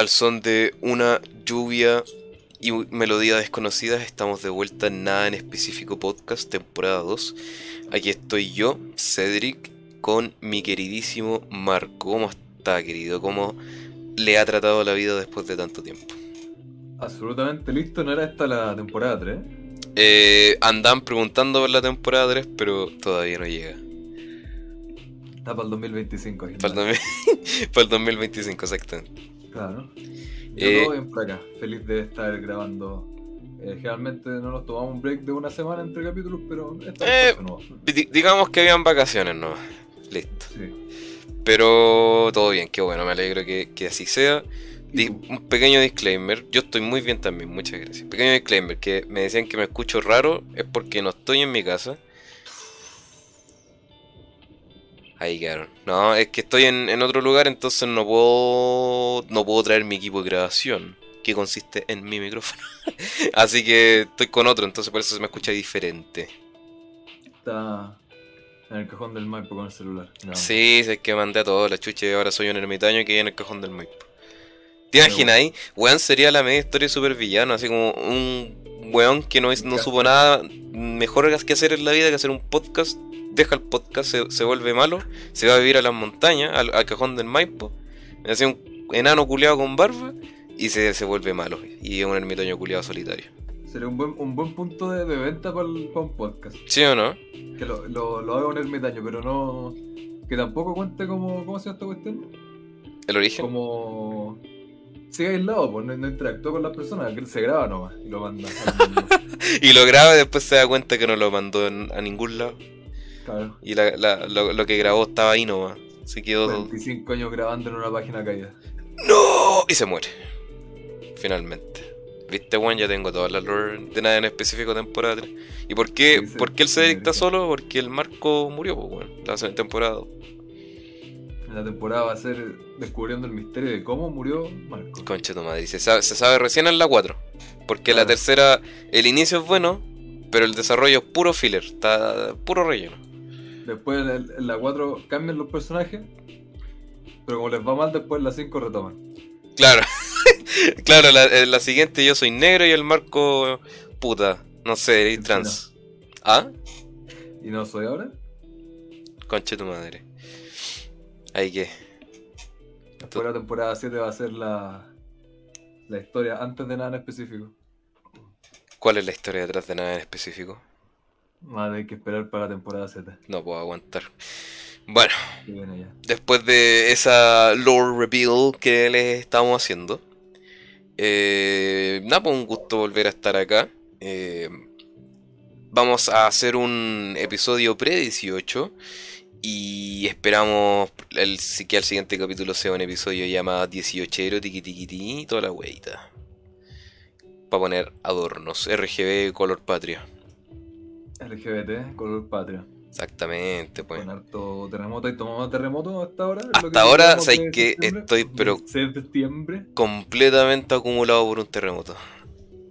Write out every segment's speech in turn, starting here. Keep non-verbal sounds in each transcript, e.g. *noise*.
al son de una lluvia y melodía desconocidas, estamos de vuelta en Nada en Específico Podcast, temporada 2. Aquí estoy yo, Cedric, con mi queridísimo Marco. ¿Cómo está, querido? ¿Cómo le ha tratado la vida después de tanto tiempo? Absolutamente listo, no era esta la temporada 3. Eh, andan preguntando por la temporada 3, pero todavía no llega. Está para el 2025. Para el, para el 2025, exactamente. Claro. Yo eh, todo bien por acá, feliz de estar grabando. Eh, generalmente no nos tomamos un break de una semana entre capítulos, pero eh, Digamos que habían vacaciones, ¿no? Listo. Sí. Pero todo bien, qué bueno, me alegro que, que así sea. un pequeño disclaimer, yo estoy muy bien también, muchas gracias. Pequeño disclaimer, que me decían que me escucho raro, es porque no estoy en mi casa. Ahí quedaron. No, es que estoy en, otro lugar, entonces no puedo, no puedo traer mi equipo de grabación, que consiste en mi micrófono. *laughs* Así que estoy con otro, entonces por eso se me escucha diferente. Está en el cajón del Maipo con el celular. Sí, es que mandé a todos la chucha y ahora soy un ermitaño que en el cajón del Maipo. ¿Te imaginas ahí? Weón sería la media historia super villano, así como un weón que no, no supo nada mejor que hacer en la vida que hacer un podcast deja el podcast, se, vuelve malo, se va a vivir a las montañas, al, cajón del Maipo, hace un enano culeado con barba y se, vuelve malo. Y es un ermitaño culeado solitario. Sería un buen, un buen punto de, venta para, un podcast. ¿Sí o no? Que lo, lo, haga un ermitaño, pero no. Que tampoco cuente como. ¿Cómo se llama esta cuestión? ¿El origen? Como. Sigue aislado, pues no, no interactúa con las personas, se graba nomás y lo manda. *laughs* y lo graba y después se da cuenta que no lo mandó a ningún lado. Y lo, que grabó estaba ahí nomás. Se quedó. 25 años grabando en una página caída. ¡No! Y se muere. Finalmente. ¿Viste, Juan? Ya tengo todas las lore de nada en específico temporada 3. ¿Y por qué, ¿por qué él se dicta solo? Porque el Marco murió, pues, bueno, la temporada. En la temporada va a ser descubriendo el misterio de cómo murió Marco. Concha tu madre. Se sabe, se sabe recién en la 4. Porque la tercera, el inicio es bueno, pero el desarrollo es puro filler, está puro relleno. Después en, la 4 cambian los personajes. Pero como les va mal, después en la 5 retoman. Claro. *laughs* claro, la, en la siguiente yo soy negro y el marco. Puta. No sé, y trans. ¿Ah? ¿Y no soy ahora? Conche tu madre. Ahí que. Después la temporada 7 va a ser la. La historia antes de nada en específico. ¿Cuál es la historia detrás de nada en específico? Vale, hay que esperar para la temporada Z. No puedo aguantar. Bueno, después de esa lore reveal que les estamos haciendo, eh, nada, pues un gusto volver a estar acá. Eh, vamos a hacer un episodio pre-18 y esperamos el, que el siguiente capítulo sea un episodio llamado 18 tiki tiki tiki toda la weita. Para poner adornos, RGB color patria. LGBT, color patria. Exactamente, pues. Con harto terremoto y tomamos terremoto hasta ahora. Hasta ahora, sé que estoy, pero. Septiembre. Completamente acumulado por un terremoto.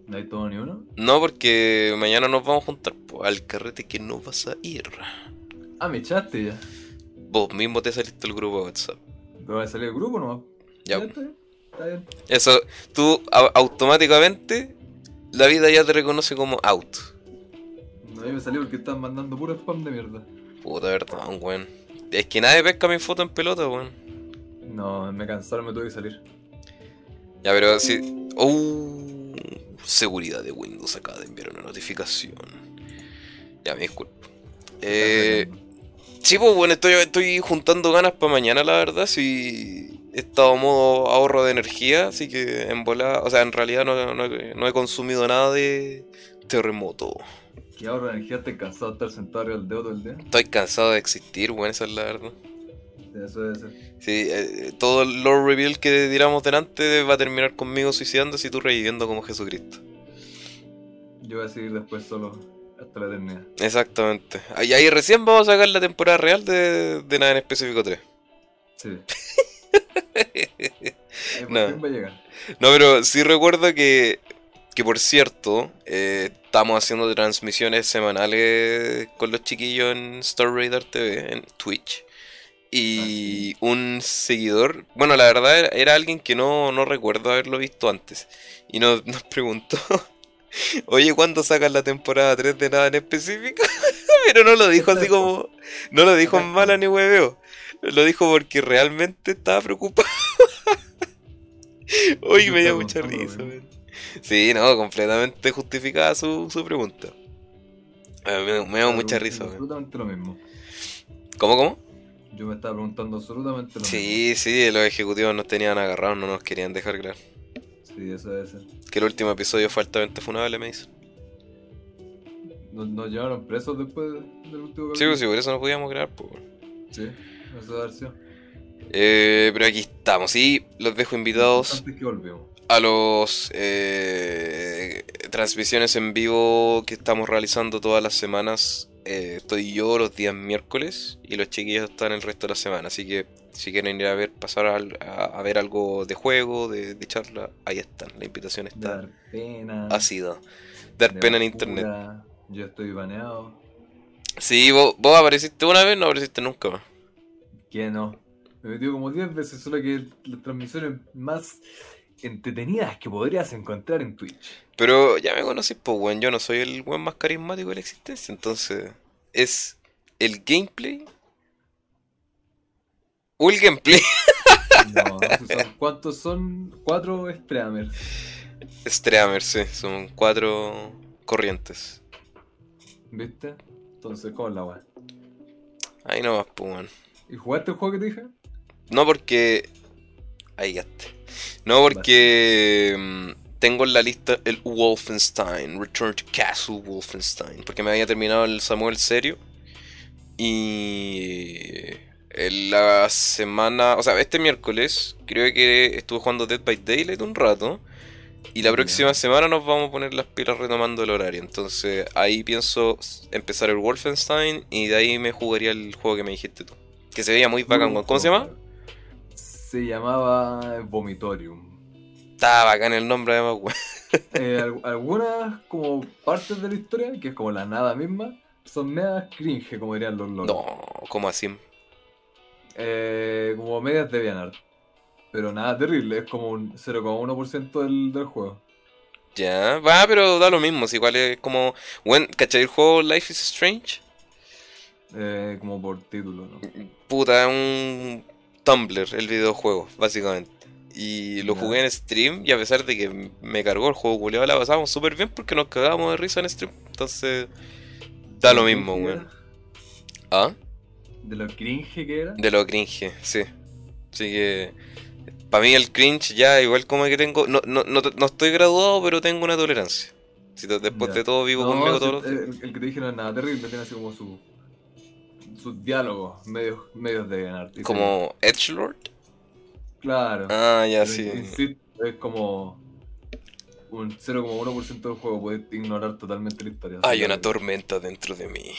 ¿No hay todo ni uno? No, porque mañana nos vamos a juntar al carrete que no vas a ir. Ah, me echaste ya. Vos mismo te saliste del grupo de WhatsApp. ¿Te vas a salir del grupo no? Ya. está bien. Está bien. Eso, tú automáticamente, la vida ya te reconoce como out. A mí me salió porque están mandando puro spam de mierda. Puta verdad, weón. Es que nadie pesca mi foto en pelota, weón. No, me cansaron, me tuve que salir. Ya, pero si. Uh, seguridad de Windows acaba de enviar una notificación. Ya, me disculpo. Eh. Sí, pues bueno, estoy, estoy juntando ganas para mañana, la verdad. Si he estado modo ahorro de energía, así que en volada. O sea, en realidad no, no he consumido nada de terremoto. Y ahora energía estoy cansado de estar sentado al dedo todo el día. Estoy cansado de existir, bueno, esa es la verdad. Eso debe ser. Sí, eh, todo el lore reveal que tiramos delante va a terminar conmigo suicidándose y tú reviviendo como Jesucristo. Yo voy a seguir después solo hasta la eternidad. Exactamente. Y ahí recién vamos a sacar la temporada real de, de nada en específico 3. Sí. *laughs* no. No, pero sí recuerdo que que por cierto, eh, estamos haciendo transmisiones semanales con los chiquillos en Star Raider TV, en Twitch. y un seguidor, bueno, la verdad era, alguien que no, no, recuerdo haberlo visto antes, y nos, *laughs* nos preguntó, oye, ¿cuándo sacas la temporada 3 de nada en específico? *laughs* Pero no lo dijo así como, no lo dijo en mala ni hueveo, lo dijo porque realmente estaba preocupado. *laughs* Oye, me dio mucha risa, Sí, no, completamente justificada su, su pregunta. Me, me dio mucha risa, Absolutamente lo mismo. ¿Cómo, cómo? Yo me estaba preguntando absolutamente lo mismo. Sí, sí, los ejecutivos nos tenían agarrados, no nos querían dejar grabar. Sí, eso debe ser. Que el último episodio fue altamente funable, me dicen. ¿Nos, llevaron presos después del último Sí, pues sí, por eso no podíamos grabar, pues. Sí, eso debe ser. Eh, pero aquí estamos y los dejo invitados a los eh, transmisiones en vivo que estamos realizando todas las semanas eh, estoy yo los días miércoles y los chiquillos están el resto de la semana. Así que si quieren ir a ver, pasar a, ver algo de juego, de, charla, ahí están. La invitación está. Dar pena. Ha sido. Dar pena en internet. Yo estoy baneado. Sí, vos, apareciste una vez, no apareciste nunca más. ¿Qué no? Me metió como 10 veces, solo que las transmisiones más entretenidas que podrías encontrar en Twitch. Pero ya me conoces, pues, weón. Yo no soy el weón más carismático de la existencia. Entonces, es el gameplay. El gameplay. No, ¿cuántos son? Cuatro streamers. Streamers, sí. Son cuatro corrientes. ¿Viste? Entonces, ¿cómo la weón? Ahí no vas, pues. ¿Y jugaste el juego que te dije? No, porque. Ahí ya No, porque. Mm, tengo en la lista el Wolfenstein, Return to Castle Wolfenstein, porque me había terminado el Samuel serio. Y la semana, o sea, este miércoles creo que estuve jugando Dead by Daylight un rato. Y la próxima semana nos vamos a poner las pilas retomando el horario. Entonces ahí pienso empezar el Wolfenstein y de ahí me jugaría el juego que me dijiste tú. Que se veía muy bacán. ¿Cómo se llama? Se llamaba Vomitorium. Estaba bacán el nombre además, *laughs* eh, algunas como partes de la historia, que es como la nada misma, son medias cringe, como dirían los locos. No, ¿cómo así? Eh, como medias de Vianar. Pero nada terrible, es como un 0,1% del, del juego. Ya, va, pero da lo mismo, si igual es como... Bueno, ¿Cachai el juego Life is Strange? Eh, como por título, ¿no? Puta, es un Tumblr el videojuego, básicamente. Y lo jugué en stream y a pesar de que me cargó el juego culiado, la pasábamos súper bien porque nos cagábamos de risa en stream. Entonces, da lo mismo, weón. ¿Ah? ¿De lo cringe que era? De lo cringe, sí. Así que, para mí el cringe ya igual como que tengo... No, no, no, estoy graduado, pero tengo una tolerancia. Si después de todo vivo conmigo todos el, el, que te dije no es nada terrible, tiene así como su... Sus diálogos medios, medios de ganar. ¿Como Edgelord? Claro. Ah, ya sí. es como un 0,1% del juego, puedes ignorar totalmente la historia. Hay una tormenta dentro de mí.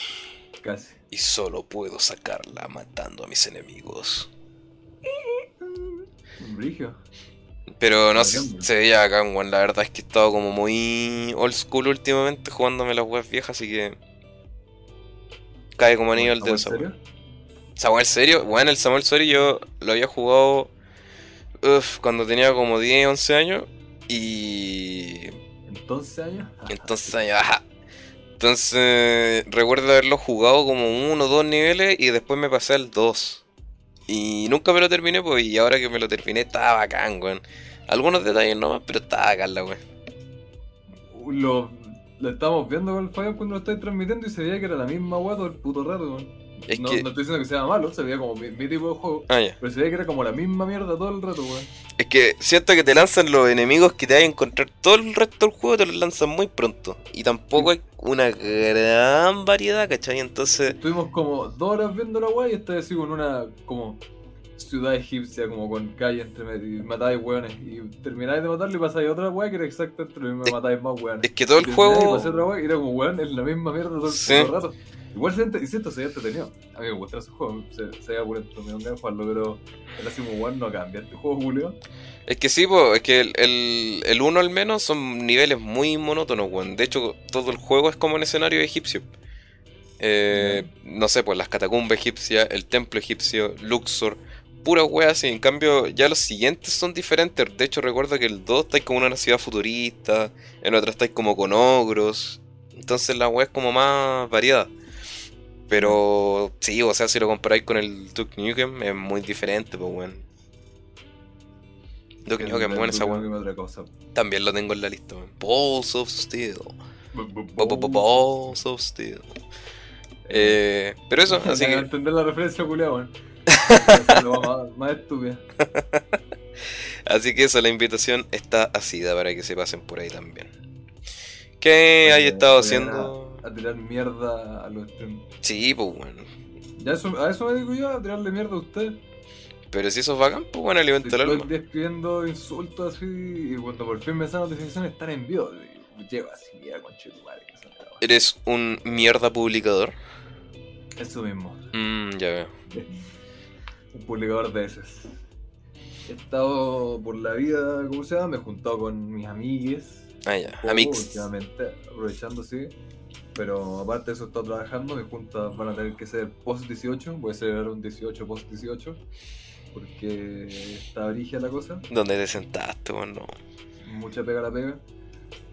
Casi. Y solo puedo sacarla matando a mis enemigos. Un brigio. Pero no sé, se veía acá, La verdad es que he estado como muy old school últimamente jugándome las webs viejas, así que. Cae como anillo el dedo Samuel. Samuel serio, bueno, el Samuel Sori yo lo había jugado Uf, cuando tenía como 10, 11 años. Y. ¿Entonces años? Entonces años, ajá. Entonces, recuerdo haberlo jugado como uno o dos niveles y después me pasé al 2. Y nunca me lo terminé, pues, y ahora que me lo terminé estaba bacán, weón. Algunos detalles nomás, pero estaba bacán la weón. Lo, lo estábamos viendo con el Fire cuando lo estáis transmitiendo y se veía que era la misma weón todo el puto rato, weón no, no estoy diciendo que sea malo, se veía como mi, tipo de juego. Ah, pero se veía que era como la misma mierda todo el rato, weón. Es que siento que te lanzan los enemigos que te hay a encontrar todo el resto del juego, te los lanzan muy pronto. Y tampoco hay una gran variedad, ¿cachai? Entonces. Estuvimos como dos horas viendo la weá y estaba así con una como ciudad egipcia, como con calle entre medio, y matáis weones. Y termináis de matarlo y pasáis otra weá que era exactamente lo mismo, matáis más weones. Es que todo el juego. Y otra y era como weón, es la misma mierda todo el rato. Igual se siento, se había entretenido. A mí me gusta ese juego, se, se había pulento, me a jugarlo, pero el Asimo One no cambia. ¿Este juego, Julio? Es que sí, pues, es que el, el, el, uno al menos son niveles muy monótonos, weón. De hecho, todo el juego es como un escenario egipcio. Eh, no sé, pues las catacumbas egipcias, el templo egipcio, Luxor, pura weas. Y en cambio, ya los siguientes son diferentes. De hecho, recuerdo que el 2 estáis como en una ciudad futurista, en otra estáis como con ogros. Entonces la wea es como más variada. Pero sí, o sea, si lo comparáis con el Duke Nukem, es muy diferente, pues weón. Duke Nukem, bueno, esa weón. También lo tengo en la lista, weón. Balls of Steel. Balls of Steel. Eh, pero eso, *laughs* así que. entender la referencia, weón. Más, más estúpida. Así que eso, la invitación está asida para que se pasen por ahí también. ¿Qué hay estado haciendo? A, tirar mierda a los streams. Sí, pues bueno. Ya eso, a eso me digo yo, a tirarle mierda a usted. Pero si eso es bacán, pues bueno, alimenta el alma. Estoy despidiendo insultos así y cuando por fin me salen notificaciones están en vivo. Llego así, mira, madre. ¿Eres un mierda publicador? Eso mismo. Mmm, ya veo. *laughs* un publicador de esos. He estado por la vida, ¿cómo se llama? Me he juntado con mis amigues. Ah, ya, amigos. Últimamente, aprovechando, sí. Pero aparte de eso, he estado trabajando. Mis juntas van a tener que ser post 18. Voy a celebrar un 18 post 18. Porque está origia la cosa. ¿Dónde te sentaste, bueno? Mucha pega la pega.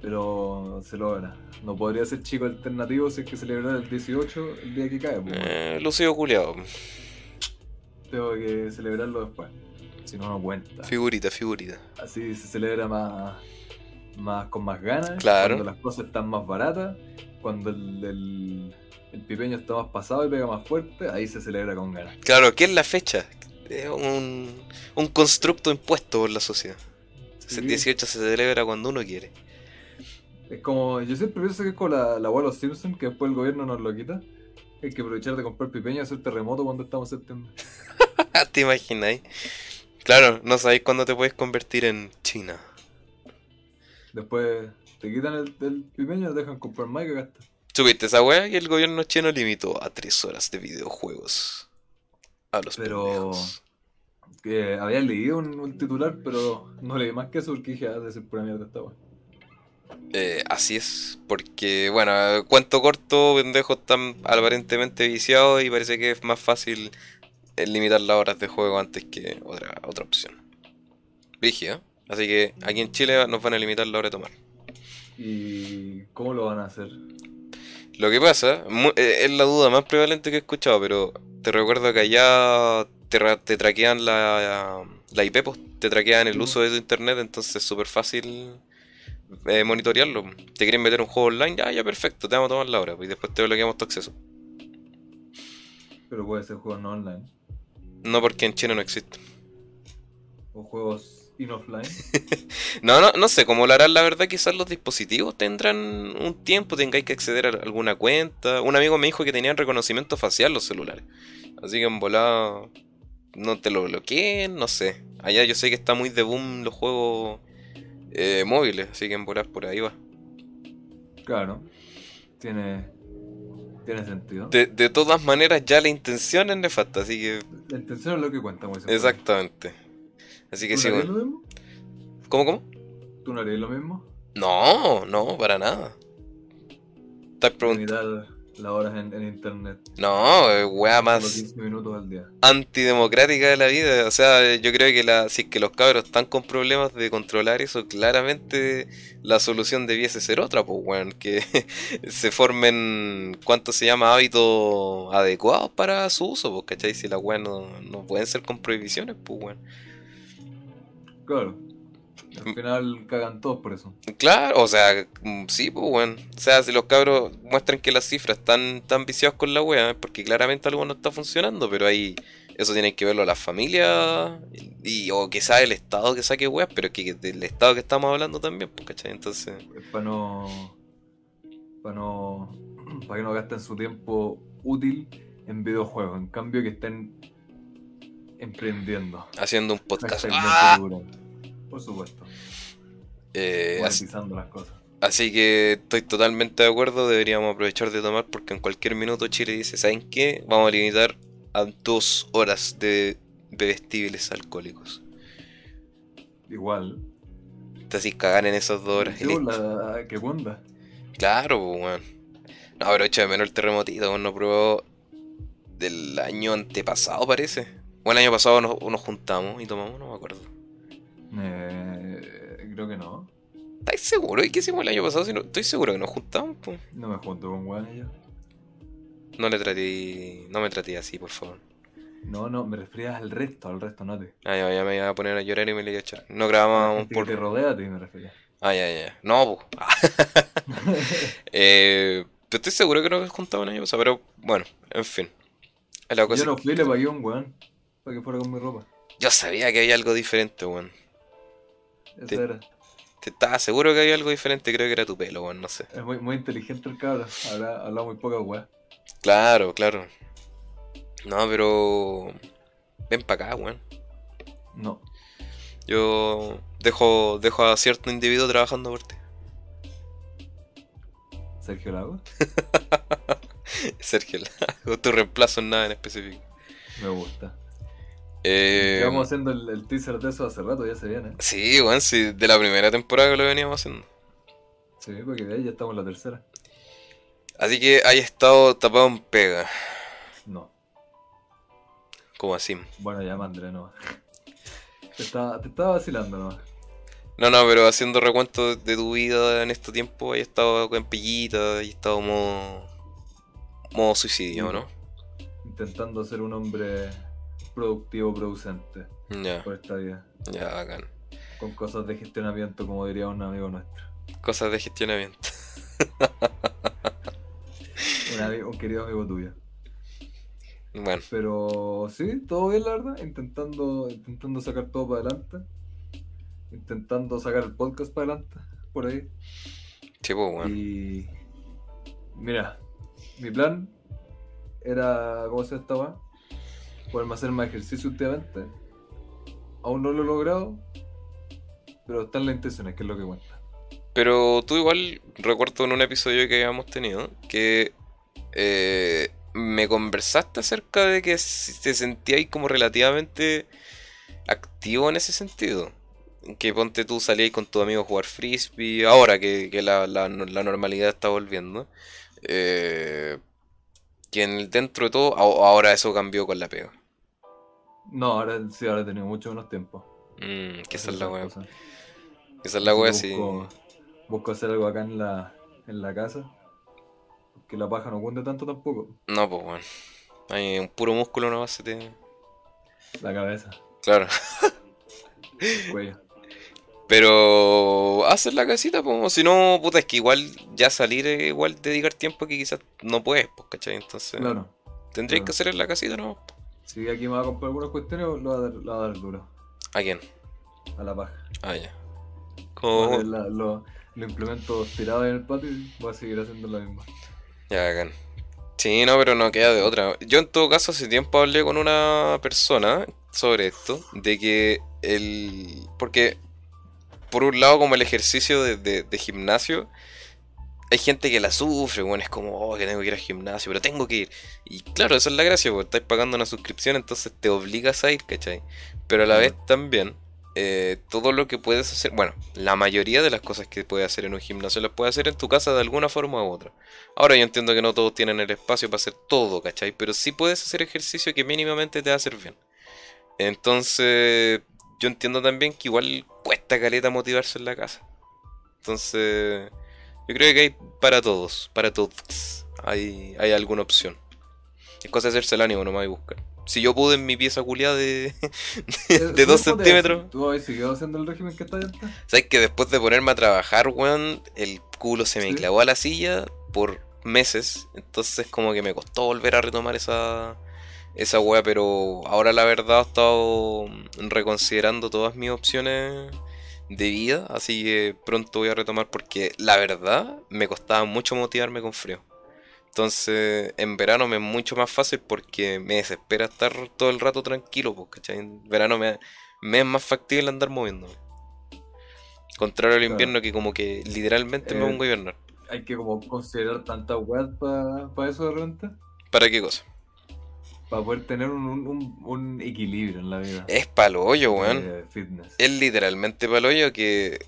Pero se logra. No podría ser chico alternativo si es que celebrar el 18 el día que cae. Pues, eh, Lucio culiado. Tengo que celebrarlo después. Si no, no cuenta. Figurita, figurita. Así se celebra más, más con más ganas. Claro. Cuando las cosas están más baratas. Cuando el, el, pipeño está más pasado y pega más fuerte. Ahí se celebra con ganas. Claro, ¿qué es la fecha? Es un, un constructo impuesto por la sociedad. El 18 se celebra cuando uno quiere. Es como, yo siempre pienso que es como la, la abuela Simpson, que después el gobierno nos lo quita. Hay que aprovechar de comprar pipeño y hacer terremoto cuando estamos en septiembre. *laughs* ¿Te imagináis? Claro, no sabéis cuándo te puedes convertir en China. Después te quitan el, el pipeño y te dejan comprar más que gastas. ¿Subiste esa weá? Y el gobierno chino limitó a 3 horas de videojuegos. A los Pero... Que había leído un, titular, pero no leí más que eso porque dije, ah, de ser pura mierda esta weá. Eh, así es, porque bueno, cuento corto, pendejos están aparentemente viciados y parece que es más fácil eh, limitar las horas de juego antes que otra, otra opción. Vigia, así que aquí en Chile nos van a limitar la hora de tomar. ¿Y cómo lo van a hacer? Lo que pasa, eh, es la duda más prevalente que he escuchado, pero te recuerdo que allá te, te traquean la, la IP, pues, te traquean el uso de tu internet, entonces es súper fácil eh, monitorearlo. Te quieren meter un juego online, ya, ya perfecto, te vamos a tomar la hora, pues, y después te bloqueamos tu acceso. Pero puede ser juego no online. No, porque en China no existe. ¿O juegos in offline? *laughs* no, no, no sé cómo lo harán, la verdad, quizás los dispositivos tendrán un tiempo, tengáis que acceder a alguna cuenta. Un amigo me dijo que tenían reconocimiento facial los celulares. Así que en volada no te lo bloqueen, no sé. Allá yo sé que está muy de boom los juegos eh, móviles, así que en volar por ahí va. Claro, tiene, tiene sentido. De, de, todas maneras, ya la intención es nefasta, así que. La intención es lo que cuenta, muy Exactamente. Así que ¿Tú sí, lo mismo? ¿Cómo, cómo? ¿Tú no harías lo mismo? No, no, para nada. Estás preguntando las horas en, internet. No, eh, weá más 15 minutos al día. antidemocrática de la vida. O sea, yo creo que la, si es que los cabros están con problemas de controlar eso, claramente la solución debiese ser otra, pues weón, que *laughs* se formen, ¿cuánto se llama? Hábitos adecuados para su uso, pues, ¿cachai? Si la weá no, no pueden ser con prohibiciones, pues weón. Claro. Al final cagan todos por eso. Claro, o sea, mm, sí, pues, bueno. O sea, si los cabros muestran que las cifras están tan viciados con la wea, es porque claramente algo no está funcionando, pero ahí eso tiene que verlo las familias y, o quizás el Estado que saque weas, pero que del Estado que estamos hablando también, pues, ¿cachai? Entonces... Para no... Para no... *clears throat* Para que no gasten su tiempo útil en videojuegos, en cambio que estén emprendiendo. Haciendo un podcast. Por supuesto. Eh, así, las cosas. Así que estoy totalmente de acuerdo, deberíamos aprovechar de tomar porque en cualquier minuto Chile dice, ¿saben qué? Vamos a limitar a dos horas de bebestibles alcohólicos. Igual. Te así cagan en esas dos horas. ¿Qué, onda? ¿Qué onda? Claro, pues, No, pero echa de menos el terremotito, no probó del año antepasado, parece. O el año pasado nos, nos juntamos y tomamos, no me acuerdo. Eh, creo que no. ¿Estás seguro? ¿Y qué hicimos el año pasado? Si no, estoy seguro que nos juntamos, pues. No me junto con weón yo. No le traté. No me traté así, por favor. No, no, me referías al resto, al resto no te. Ah, ya, ya me iba a poner a llorar y me le iba a echar. No grabábamos por. te rodea a ti me refería. Ah, ya, ya. No, pues. *laughs* eh, estoy seguro que nos juntamos el año pasado, pero bueno, en fin. La cosa Yo no fui, le pagué un weón para que fuera con mi ropa. Yo sabía que había algo diferente, weón. Eso era. Te estaba seguro que había algo diferente, creo que era tu pelo, weón, no sé. Es muy, muy inteligente el cabrón, habrá hablado muy poca weón. Claro, claro. No, pero. Ven para acá, weón. No. Yo dejo, dejo a cierto individuo trabajando por ti. ¿Sergio Lago? *laughs* Sergio Lago, tu reemplazo en nada en específico. Me gusta. Eh, Llevamos haciendo el, teaser de eso hace rato, ya se viene. Sí, weón, sí, de la primera temporada que lo veníamos haciendo. Sí, porque de ahí ya estamos en la tercera. Así que hay estado tapado en pega. No. ¿Cómo así? Bueno, ya mandré, no. *laughs* Te estaba, te estaba vacilando no No, no, pero haciendo recuento de tu vida en este tiempo, hay estado con pillita, hay estado modo, modo suicidio, ¿no? Intentando ser un hombre productivo, producente. Por esta vida. Ya, bacán. Con cosas de gestionamiento, como diría un amigo nuestro. Cosas de gestionamiento. *laughs* un querido amigo tuyo. Bueno. Pero sí, todo bien, la verdad. Intentando, intentando sacar todo para adelante. Intentando sacar el podcast para adelante. Por ahí. Sí, pues, bueno. Y. Mira, mi plan era. ¿Cómo se estaba? Poderme hacer más ejercicio últimamente. Aún no lo he logrado. Pero están las intenciones, que es lo que cuenta. Pero tú igual recuerdo en un episodio que habíamos tenido que eh, me conversaste acerca de que te sentías como relativamente activo en ese sentido. Que ponte tú salías con tu amigo a jugar frisbee, ahora que, la, normalidad está volviendo. Eh, que en dentro de todo, ahora eso cambió con la pega. No, ahora sí, ahora he tenido mucho menos tiempo. Mm, que esa es la wea. Esa es la wea, sí. Busco hacer algo acá en la, en la casa que la paja no cunde tanto tampoco. No, pues bueno. Hay un puro músculo nomás se te. La cabeza. Claro. cuello. Pero hacer la casita, pues, si no, puta, es que igual ya salir, igual dedicar tiempo que quizás no puedes, pues, ¿cachai? Entonces, claro. tendrías que hacer en la casita, ¿no? Si aquí me va a comprar algunas cuestiones, lo va a dar, lo va a dar duro. ¿A quién? A la paja. Ah, ya. ¿Cómo? Lo, lo, implemento tirado en el patio y voy a seguir haciendo lo mismo. Ya, hagan. Sí, no, pero no queda de otra. Yo en todo caso hace tiempo hablé con una persona sobre esto, de que el... Porque, por un lado, como el ejercicio de, gimnasio, hay gente que la sufre, bueno, es como, oh, que tengo que ir al gimnasio, pero tengo que ir. Y claro, esa es la gracia, porque estás pagando una suscripción, entonces te obligas a ir, ¿cachai? Pero a la vez también eh, todo lo que puedes hacer, bueno, la mayoría de las cosas que puedes hacer en un gimnasio las puedes hacer en tu casa de alguna forma u otra. Ahora yo entiendo que no todos tienen el espacio para hacer todo, ¿cachai? Pero sí puedes hacer ejercicio que mínimamente te va a hacer bien. Entonces, yo entiendo también que igual cuesta caleta motivarse en la casa. Entonces, yo creo que hay para todos, para todos, hay, hay alguna opción. Es cosa de hacerse el ánimo nomás y buscar si yo pude en mi pieza culiada de, *laughs* de, 2 centímetros. ¿Tú habéis seguido haciendo el régimen que está está? ¿Sabes que después de ponerme a trabajar, weón, el culo se me clavó a la silla por meses? Entonces, como que me costó volver a retomar esa, esa weá, pero ahora la verdad he estado reconsiderando todas mis opciones de vida, así que pronto voy a retomar porque la verdad me costaba mucho motivarme con frío. Entonces, en verano me es mucho más fácil porque me desespera estar todo el rato tranquilo, pues, En verano me, es más factible andar moviéndome. Contrario al invierno que como que literalmente me pongo a hibernar. Hay que como considerar tanta web para eso de repente. ¿Para qué cosa? Para poder tener un, equilibrio en la vida. Es palo hoyo, weón. Es literalmente palo hoyo que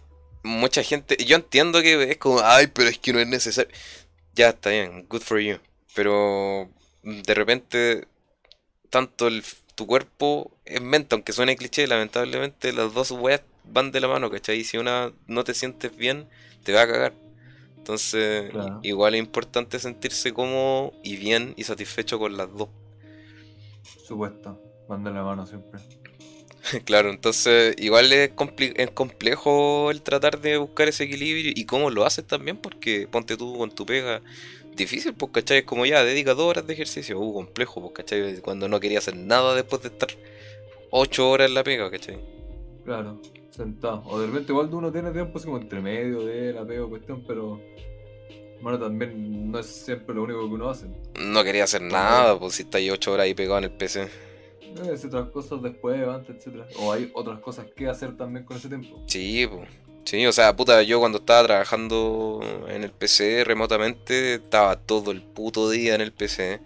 mucha gente... Yo entiendo que es como, ay, pero es que no es necesario ya está bien, good for you. Pero de repente, tanto el, tu cuerpo es mente, aunque suene cliché, lamentablemente las dos weas van de la mano, ¿cachai? Y si una no te sientes bien, te va a cagar. Entonces, igual es importante sentirse cómodo y bien y satisfecho con las dos. Supuesto, van de la mano siempre. *laughs* claro, entonces igual es, es, complejo el tratar de buscar ese equilibrio y cómo lo haces también, porque ponte tú con tu pega difícil, pues, ¿cachai? Es como ya, dedica dos horas de ejercicio, uh, complejo, pues, ¿cachai? Cuando no quería hacer nada después de estar ocho horas en la pega, ¿cachai? Claro, sentado. O de repente igual uno tiene tiempo así como entre medio de la pega o cuestión, pero... Bueno, también no es siempre lo único que uno hace. No quería hacer nada, pues si está ahí ocho horas ahí pegado en el PC. Hacer otras cosas después, antes, etcétera. O hay otras cosas que hacer también con ese tiempo. Sí, pues. Sí, o sea, puta, yo cuando estaba trabajando en el PC remotamente, estaba todo el puto día en el PC.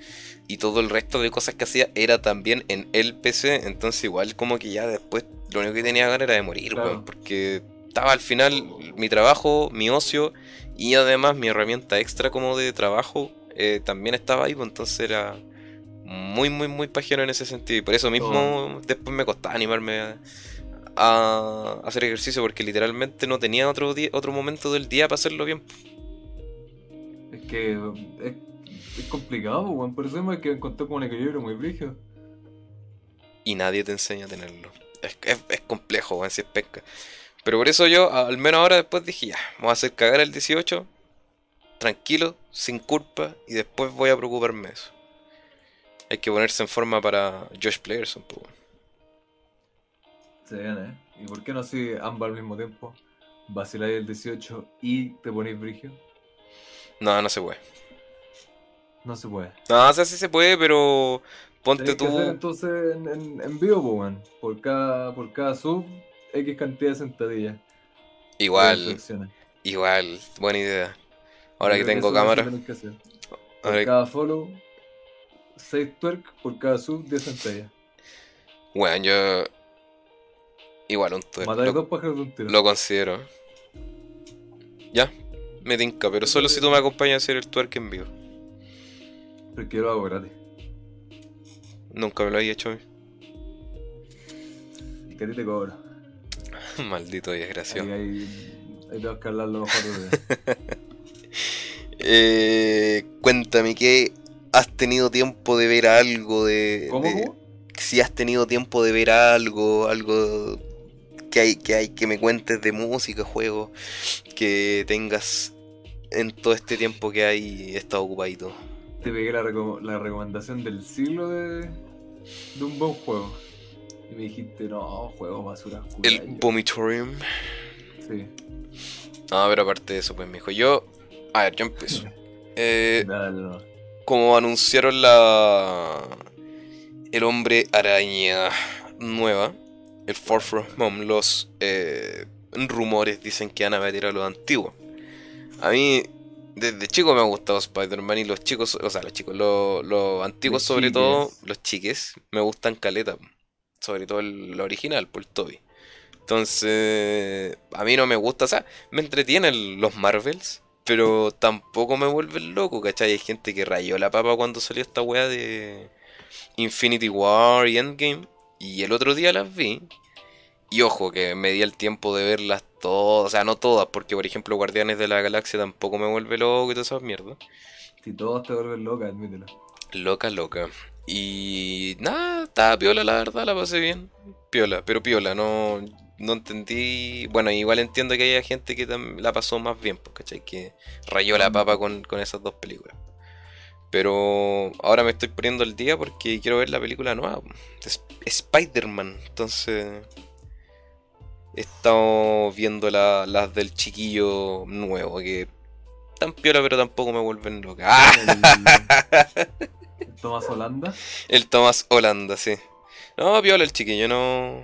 Y todo el resto de cosas que hacía era también en el PC. Entonces igual como que ya después lo único que tenía ganas era de morir, weón. Porque estaba al final mi trabajo, mi ocio y además mi herramienta extra como de trabajo eh, también estaba ahí, pues entonces era muy, muy, muy pajero en ese sentido. Y por eso mismo oh. después me costaba animarme a, hacer ejercicio porque literalmente no tenía otro, día, otro momento del día para hacerlo bien. Es que es, complicado, por eso hay que encontrar con un equilibrio muy brígido. Y nadie te enseña a tenerlo. Es, es, complejo, weón, si es pesca. Pero por eso yo, al menos ahora después dije, ya, vamos a hacer cagar el 18, tranquilo, sin culpa, y después voy a preocuparme de eso. Hay que ponerse en forma para Josh Players un poco. Se viene, ¿eh? ¿Y por qué no así ambas al mismo tiempo? Vaciláis el 18 y te ponéis brigio. No, no se puede. No se puede. No, o sea, sí se puede, pero ponte tú. entonces en, en, vivo, pues, Por cada, por cada sub, X cantidad de sentadillas. Igual. Igual, buena idea. Ahora que tengo cámara. Por cada follow, 6 twerk por cada sub, 10 sentadillas. Bueno, yo. Igual un twerk. lo, dos pájaros de un tiro. Lo considero. Ya, me tinca, pero solo si tú me acompañas a hacer el twerk en vivo. Pero que lo hago gratis. Nunca me lo había hecho a mí. Que a ti te cobro. *laughs* Maldito desgraciado. Ahí, ahí, tengo que hablar lo mejor de... eh, Cuéntame que has tenido tiempo de ver algo de. ¿Cómo? Si has tenido tiempo de ver algo, algo que hay, que hay, que me cuentes de música, juego, que tengas en todo este tiempo que hay estado ocupadito. Te pegué la, recomendación del siglo de, de un buen juego. Y me dijiste, no, juego basura. El Vomitorium. Sí. No, pero aparte de eso, pues, me dijo, yo. A ver, yo empiezo. *laughs* eh, como anunciaron la el hombre araña nueva, el Far From Home, los eh, rumores dicen que van a meter a los antiguos. A mí, desde chico me ha gustado Spider-Man y los chicos, o sea, los chicos, los, antiguos sobre todo, los chiques, me gustan caleta. Sobre todo el, original, por el Toby. Entonces, a mí no me gusta, o sea, me entretienen los Marvels, pero tampoco me vuelve loco, ¿cachai? Hay gente que rayó la papa cuando salió esta weá de Infinity War y Endgame. Y el otro día las vi. Y ojo, que me di el tiempo de verlas todas. O sea, no todas, porque por ejemplo Guardianes de la Galaxia tampoco me vuelve loco y todas esas mierdas. Si todos te vuelven loca, admítelo. Loca, loca. Y nada, estaba piola, la verdad, la pasé bien. Piola, pero piola, no no entendí. Bueno, igual entiendo que haya gente que la pasó más bien, pues, ¿cachai? Que rayó la papa con, esas dos películas. Pero ahora me estoy poniendo el día porque quiero ver la película nueva, Spider-Man. Entonces, he estado viendo las del chiquillo nuevo, que tan piola, pero tampoco me vuelven loca. *laughs* *laughs* ¿El Tomás Holanda? El Tomás Holanda, sí. No, piola el chiquillo, no.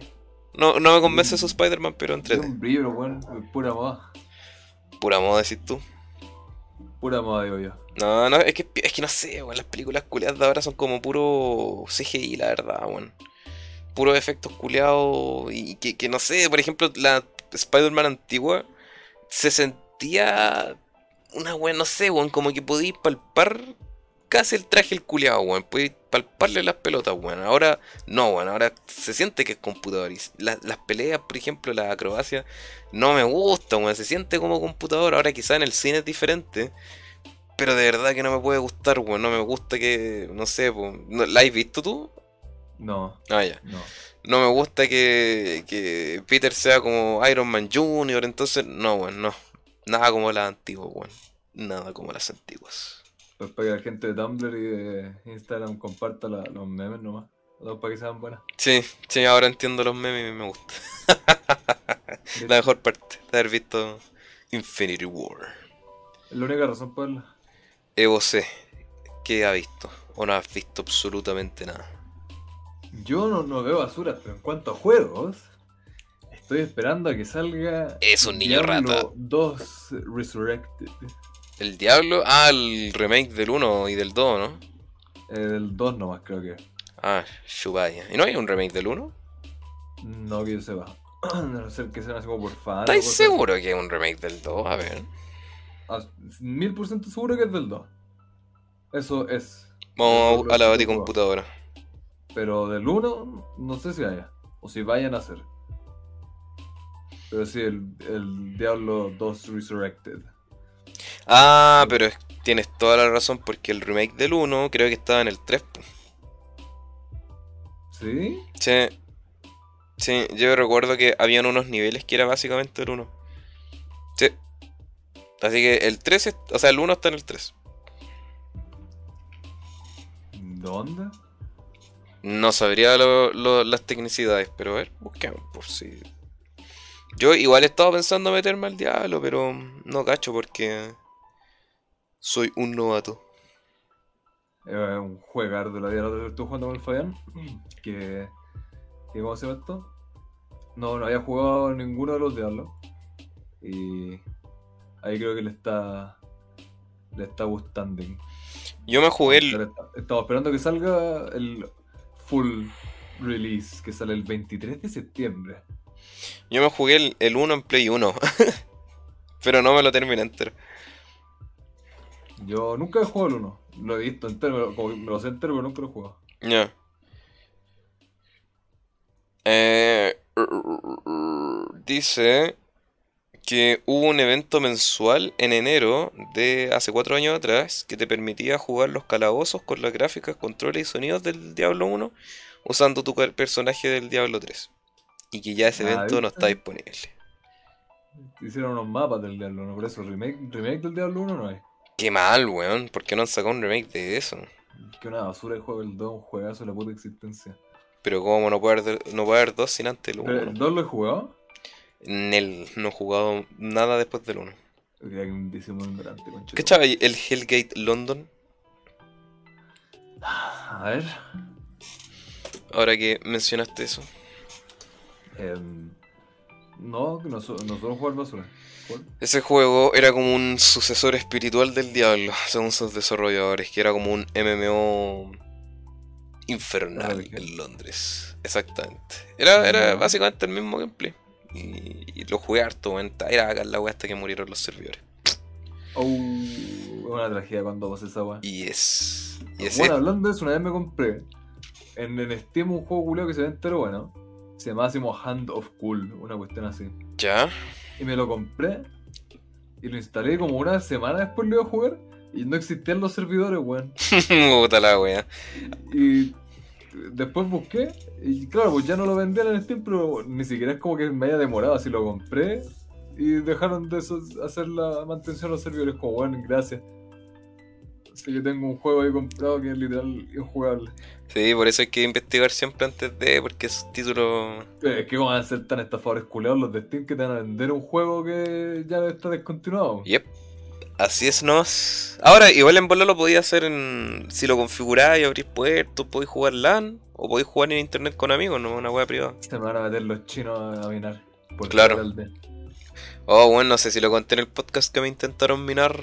No, no me convence su Spider-Man, pero entre. Es un brillo, weón. Pura moda. Pura moda, decís tú. Pura moda, digo yo. No, no, es que, es que no sé, weón. Las películas culiadas de ahora son como puro CGI, la verdad, weón. Puros efectos culeados. Y que, que no sé, por ejemplo, la Spider-Man antigua se sentía una weón, no sé, weón, como que podéis palpar casi el traje el culiado, weón. Podéis palparle las pelotas, weón. Ahora no, weón. Ahora se siente que es computador. Y las peleas, por ejemplo, la acrobacia, no me gusta, weón. Se siente como computador. Ahora quizá en el cine es diferente. Pero de verdad que no me puede gustar, weón. No me gusta que, no sé, ¿la has visto tú? No. Ah, ya. No. No me gusta que, que Peter sea como Iron Man Jr., entonces, no, weón, no. Nada como las antiguas, weón. Nada como las antiguas. Pues para que la gente de Tumblr y de Instagram comparta los memes nomás. para que sean buenas. Sí, sí, ahora entiendo los memes y me gusta. la mejor parte de haber visto Infinity War. Es la única razón por verla. Evo C. ¿Qué ha visto? ¿O no has visto absolutamente nada? Yo no, no veo basuras, pero en cuanto a juegos, estoy esperando a que salga. Es un niño Diablo rata. 2 Resurrected. ¿El Diablo? Ah, el remake del 1 y del 2, ¿no? Eh, del 2 nomás, creo que. Ah, Shubaya. ¿Y no hay un remake del 1? No, que yo sepa. *clears throat* no sé que sea así como por fan. ¿Estás seguro que es un remake del 2? A ver. Ah, mil por ciento seguro que es del 2. Eso es. Vamos a la computadora. Pero del 1, no sé si haya. O si vayan a hacer. Pero sí, el, el Diablo 2 Resurrected. Ah, pero tienes toda la razón porque el remake del 1 creo que estaba en el 3. ¿Sí? Sí. Sí, yo recuerdo que habían unos niveles que era básicamente el 1. Sí. Así que el 3, o sea, el 1 está en el 3. ¿Dónde? No sabría las tecnicidades, pero a ver, busquemos por si. Yo igual he estado pensando meterme al diablo, pero no cacho porque soy un novato. Es un juegar de la vida que estuve jugando con el Fabián. *clears throat* Que, que. ¿Cómo se llama esto? No, no había jugado ninguno de los diablos. Y. Ahí creo que le está. Le está gustando. Yo me jugué el. Estamos esperando que salga el full release, que sale el 23 de septiembre. Yo me jugué el, 1 en Play 1. *laughs* pero no me lo terminé entero. Yo nunca he jugado el 1. Lo he visto entero, me lo, sé entero, pero nunca lo he jugado. Ya. Eh, dice que hubo un evento mensual en enero de hace cuatro años atrás que te permitía jugar los calabozos con las gráficas, controles y sonidos del Diablo 1 usando tu personaje del Diablo 3. Y que ya ese ah, evento no está disponible. Hicieron unos mapas del Diablo 1, por eso remake, remake del Diablo 1 no hay. Qué mal, weón. ¿Por qué no han sacado un remake de eso? Que una basura de juego el 2, un juegazo de la puta existencia. Pero ¿cómo no puede haber, no puede haber dos sin antes el 1? ¿El 2 lo he jugado? Nel, no he jugado nada después del 1. ¿Qué chaval el Hellgate London? A ver. Ahora que mencionaste eso. Em, no, no, no solo jugar basura. Ese juego era como un sucesor espiritual del diablo, *laughs* según sus desarrolladores, que era como un MMO infernal en Londres. Exactamente. Era, era básicamente el mismo gameplay. Y, lo jugué harto, Era acá la wea hasta que murieron los servidores. Oh, una tragedia cuando vos esa wea. Y es. bueno, hablando de eso, una vez me compré en, en Steam un juego culeo que se ve entero bueno. Se llama así Hand of Cool, una cuestión así. ¿Ya? Y me lo compré y lo instalé como una semana después lo iba a jugar y no existían los servidores, weón. *laughs* Puta la wea. Y después busqué y claro, pues ya no lo vendían en Steam, pero ni siquiera es como que me haya demorado, así lo compré y dejaron de hacer la mantención a los servidores como bueno, gracias. Que tengo un juego ahí comprado que es literal injugable. Sí, por eso hay que investigar siempre antes de, porque esos títulos... Es que van a ser tan estafadores culeados los de Steam que te van a vender un juego que ya está descontinuado. Yep. Así es, nos. Ahora, igual en bola lo podía hacer en. Si lo configuráis y abrís puertos, podéis jugar LAN o podéis jugar en internet con amigos, no una web privada. Se me van a meter los chinos a minar. Por claro. Oh, bueno, no sé si lo conté en el podcast que me intentaron minar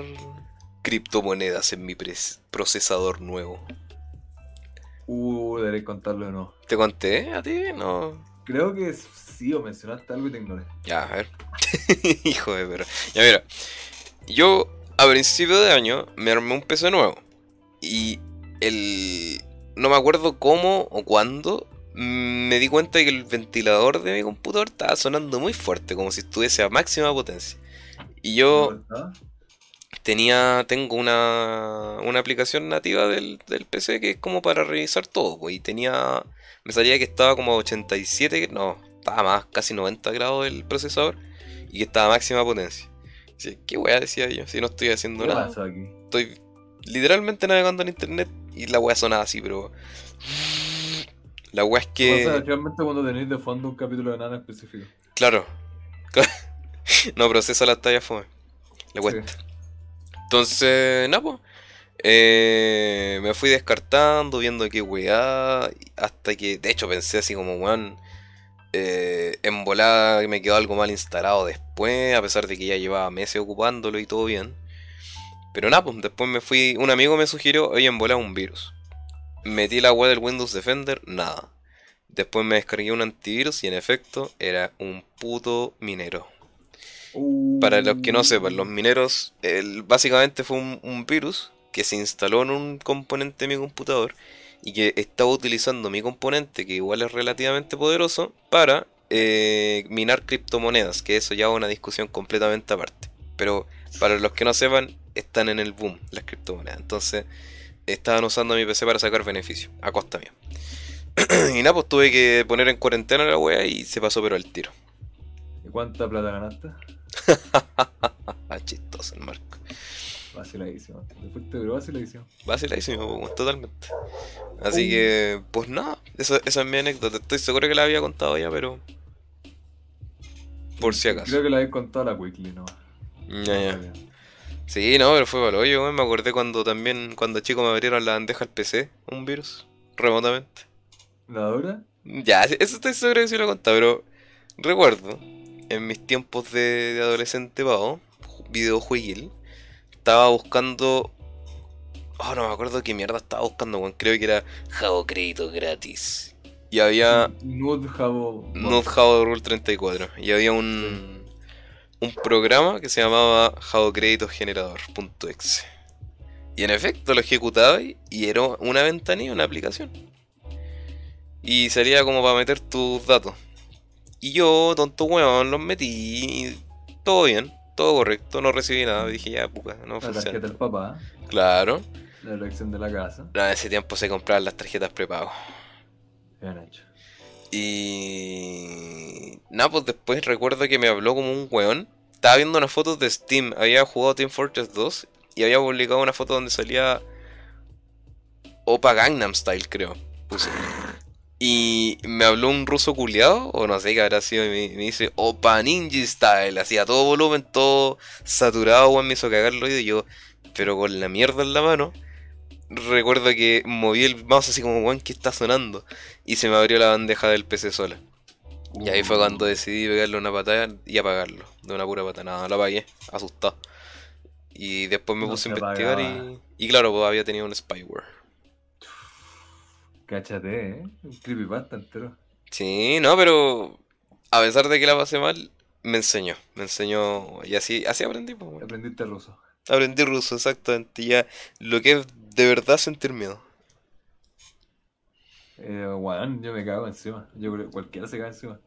criptomonedas en mi procesador nuevo. Uh, debería contarlo o no. ¿Te conté a ti? No. Creo que sí, o mencionaste algo y te ignoré. Ya, a ver. *laughs* Hijo de perro. Ya, mira. Yo a principio de año me armé un PC nuevo. Y el. No me acuerdo cómo o cuándo. Me di cuenta de que el ventilador de mi computador estaba sonando muy fuerte, como si estuviese a máxima potencia. Y yo tenía, tengo una, una aplicación nativa del, PC que es como para revisar todo, pues, y tenía, me salía que estaba como a 87, no, estaba más, casi 90 grados el procesador, y que estaba a máxima potencia. ¿Qué weá decía yo? Si no estoy haciendo nada. Estoy literalmente navegando en internet y la weá sonaba así, pero. La weá es que. Realmente cuando tenéis de fondo un capítulo de nada específico. Claro. *laughs* no procesa la talla fue. Le cuesta. Entonces, nada, pues. Eh, me fui descartando, viendo qué weá. Hasta que, de hecho, pensé así como, weón. Eh, en volada me quedó algo mal instalado después, a pesar de que ya llevaba meses ocupándolo y todo bien. Pero nada, pues después me fui. Un amigo me sugirió, oye, en volada un virus. Metí la web del Windows Defender, nada. Después me descargué un antivirus y en efecto era un puto minero. Para los que no sepan, los mineros, básicamente fue un, virus que se instaló en un componente de mi computador y que estaba utilizando mi componente, que igual es relativamente poderoso, para eh, minar criptomonedas, que eso ya es una discusión completamente aparte. Pero para los que no sepan, están en el boom las criptomonedas. Entonces, estaban usando mi PC para sacar beneficio, a costa mía. *clears throat* y nada, pues tuve que poner en cuarentena la wea y se pasó pero al tiro. ¿Y cuánta plata ganaste? *laughs* ah, chistoso el marco. Vaciladísimo. Después te pero vaciladísimo. Vaciladísimo, totalmente. Así que, pues nada, esa, esa es mi anécdota. Estoy seguro que la había contado ya, pero. Por si acaso. Creo que la había contado la Quickly, ¿no? Ya, ya. Sí, no, pero fue para hoyo, me acordé cuando también, cuando chico me abrieron la bandeja al PC, un virus, remotamente. ¿La dura? Ya, eso estoy seguro que sí lo he contado, pero recuerdo, en mis tiempos de, adolescente vago, videojueguil, estaba buscando... Oh, no me acuerdo qué mierda estaba buscando, creo que era Javo Crédito gratis. Y había... Nude Javo... Nude Javo Rule 34. Y había un un programa que se llamaba JavaCreditosGenerador.exe. Y en efecto lo ejecutaba y era una ventanilla, una aplicación. Y salía como para meter tus datos. Y yo, tonto weón, los metí. Todo bien, todo correcto, no recibí nada. Dije, ya, puca, no La tarjeta del papá. Claro. La elección de la casa. En ese tiempo se compraban las tarjetas prepago. Bien hecho. Y. Nada, pues después recuerdo que me habló como un weón. Estaba viendo unas fotos de Steam. Había jugado Team Fortress 2 y había publicado una foto donde salía. Opa Gangnam Style, creo. Y me habló un ruso culiado, o no sé qué habrá sido, y me, dice Opa Ninja Style, así a todo volumen, todo saturado, weón, me hizo cagar el oído. Y yo, pero con la mierda en la mano recuerdo que moví el mouse así como, weón, que está sonando? Y se me abrió la bandeja del PC sola. Y ahí fue cuando decidí pegarle una patada y apagarlo. De una pura patada. Nada, lo apagué, asustado. Y después me puse a investigar y, y claro, pues había tenido un spyware. Cáchate, ¿eh? Un creepypasta entero. Sí, no, pero a pesar de que la pasé mal, me enseñó. Me enseñó y así, así aprendí. Pues, Aprendiste ruso. Aprendí ruso, exactamente. Ya lo que es de verdad sentir miedo. Eh, bueno, yo me cago encima. Yo creo que cualquiera se cae encima.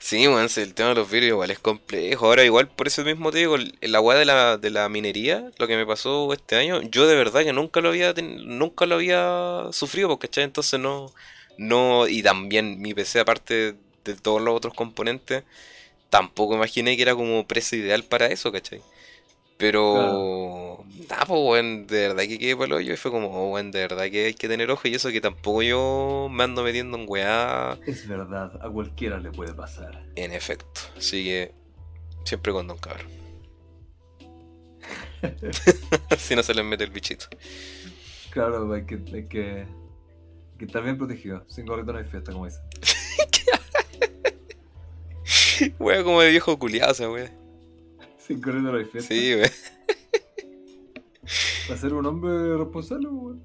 Sí, bueno, el tema de los virus igual es complejo. Ahora, igual por eso mismo te digo, el agua de la, de la minería, lo que me pasó este año, yo de verdad que nunca lo había nunca lo había sufrido, porque entonces no, no, y también mi PC, aparte de todos los otros componentes, tampoco imaginé que era como precio ideal para eso, ¿cachai? Pero, nada, pues, bueno, de verdad que quedé por el hoyo y fue como, bueno, de verdad que hay que tener ojo y eso que tampoco yo me ando metiendo en weá. Es verdad, a cualquiera le puede pasar. En efecto, así que siempre con Don Cabrón. *laughs* si no se les mete el bichito. Claro, hay que, hay que, que estar bien protegido. Sin gorrito no hay fiesta, como dicen. *laughs* wea, como de viejo culiado, wea. Sin corriendo la fiesta. Sí, güey. *laughs* Para ser un hombre responsable, güey.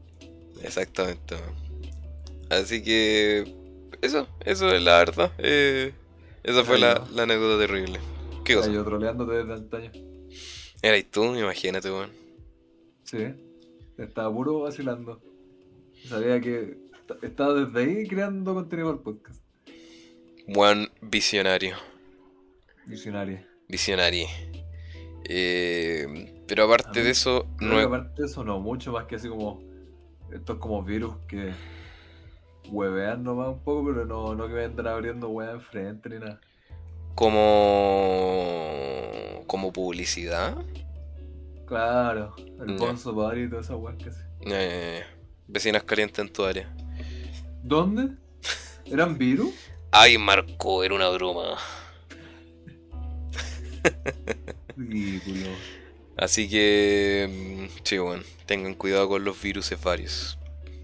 Exactamente, Así que. Eso, eso es la verdad. Eh, esa fue la, la, anécdota terrible. ¿Qué cosa? Yo troleándote desde antaño. Eras tú, imagínate, weón. Sí, estaba puro vacilando. Sabía que estaba desde ahí creando contenido para el podcast. Buen visionario. Visionario. Visionario. Eh, pero aparte de eso, no. Aparte de eso, no, mucho más que así como. Estos como virus que. Huevean nomás un poco, pero no, no que vendrán abriendo hueá enfrente ni nada. Como. como publicidad. Claro, el Bonzo Party y todas esas weas que sí. Eh, vecinas calientes en tu área. ¿Dónde? ¿Eran virus? Ay, Marco, era una broma. *laughs* Ridículo. Así que, mm, sí, bueno, tengan cuidado con los virus varios.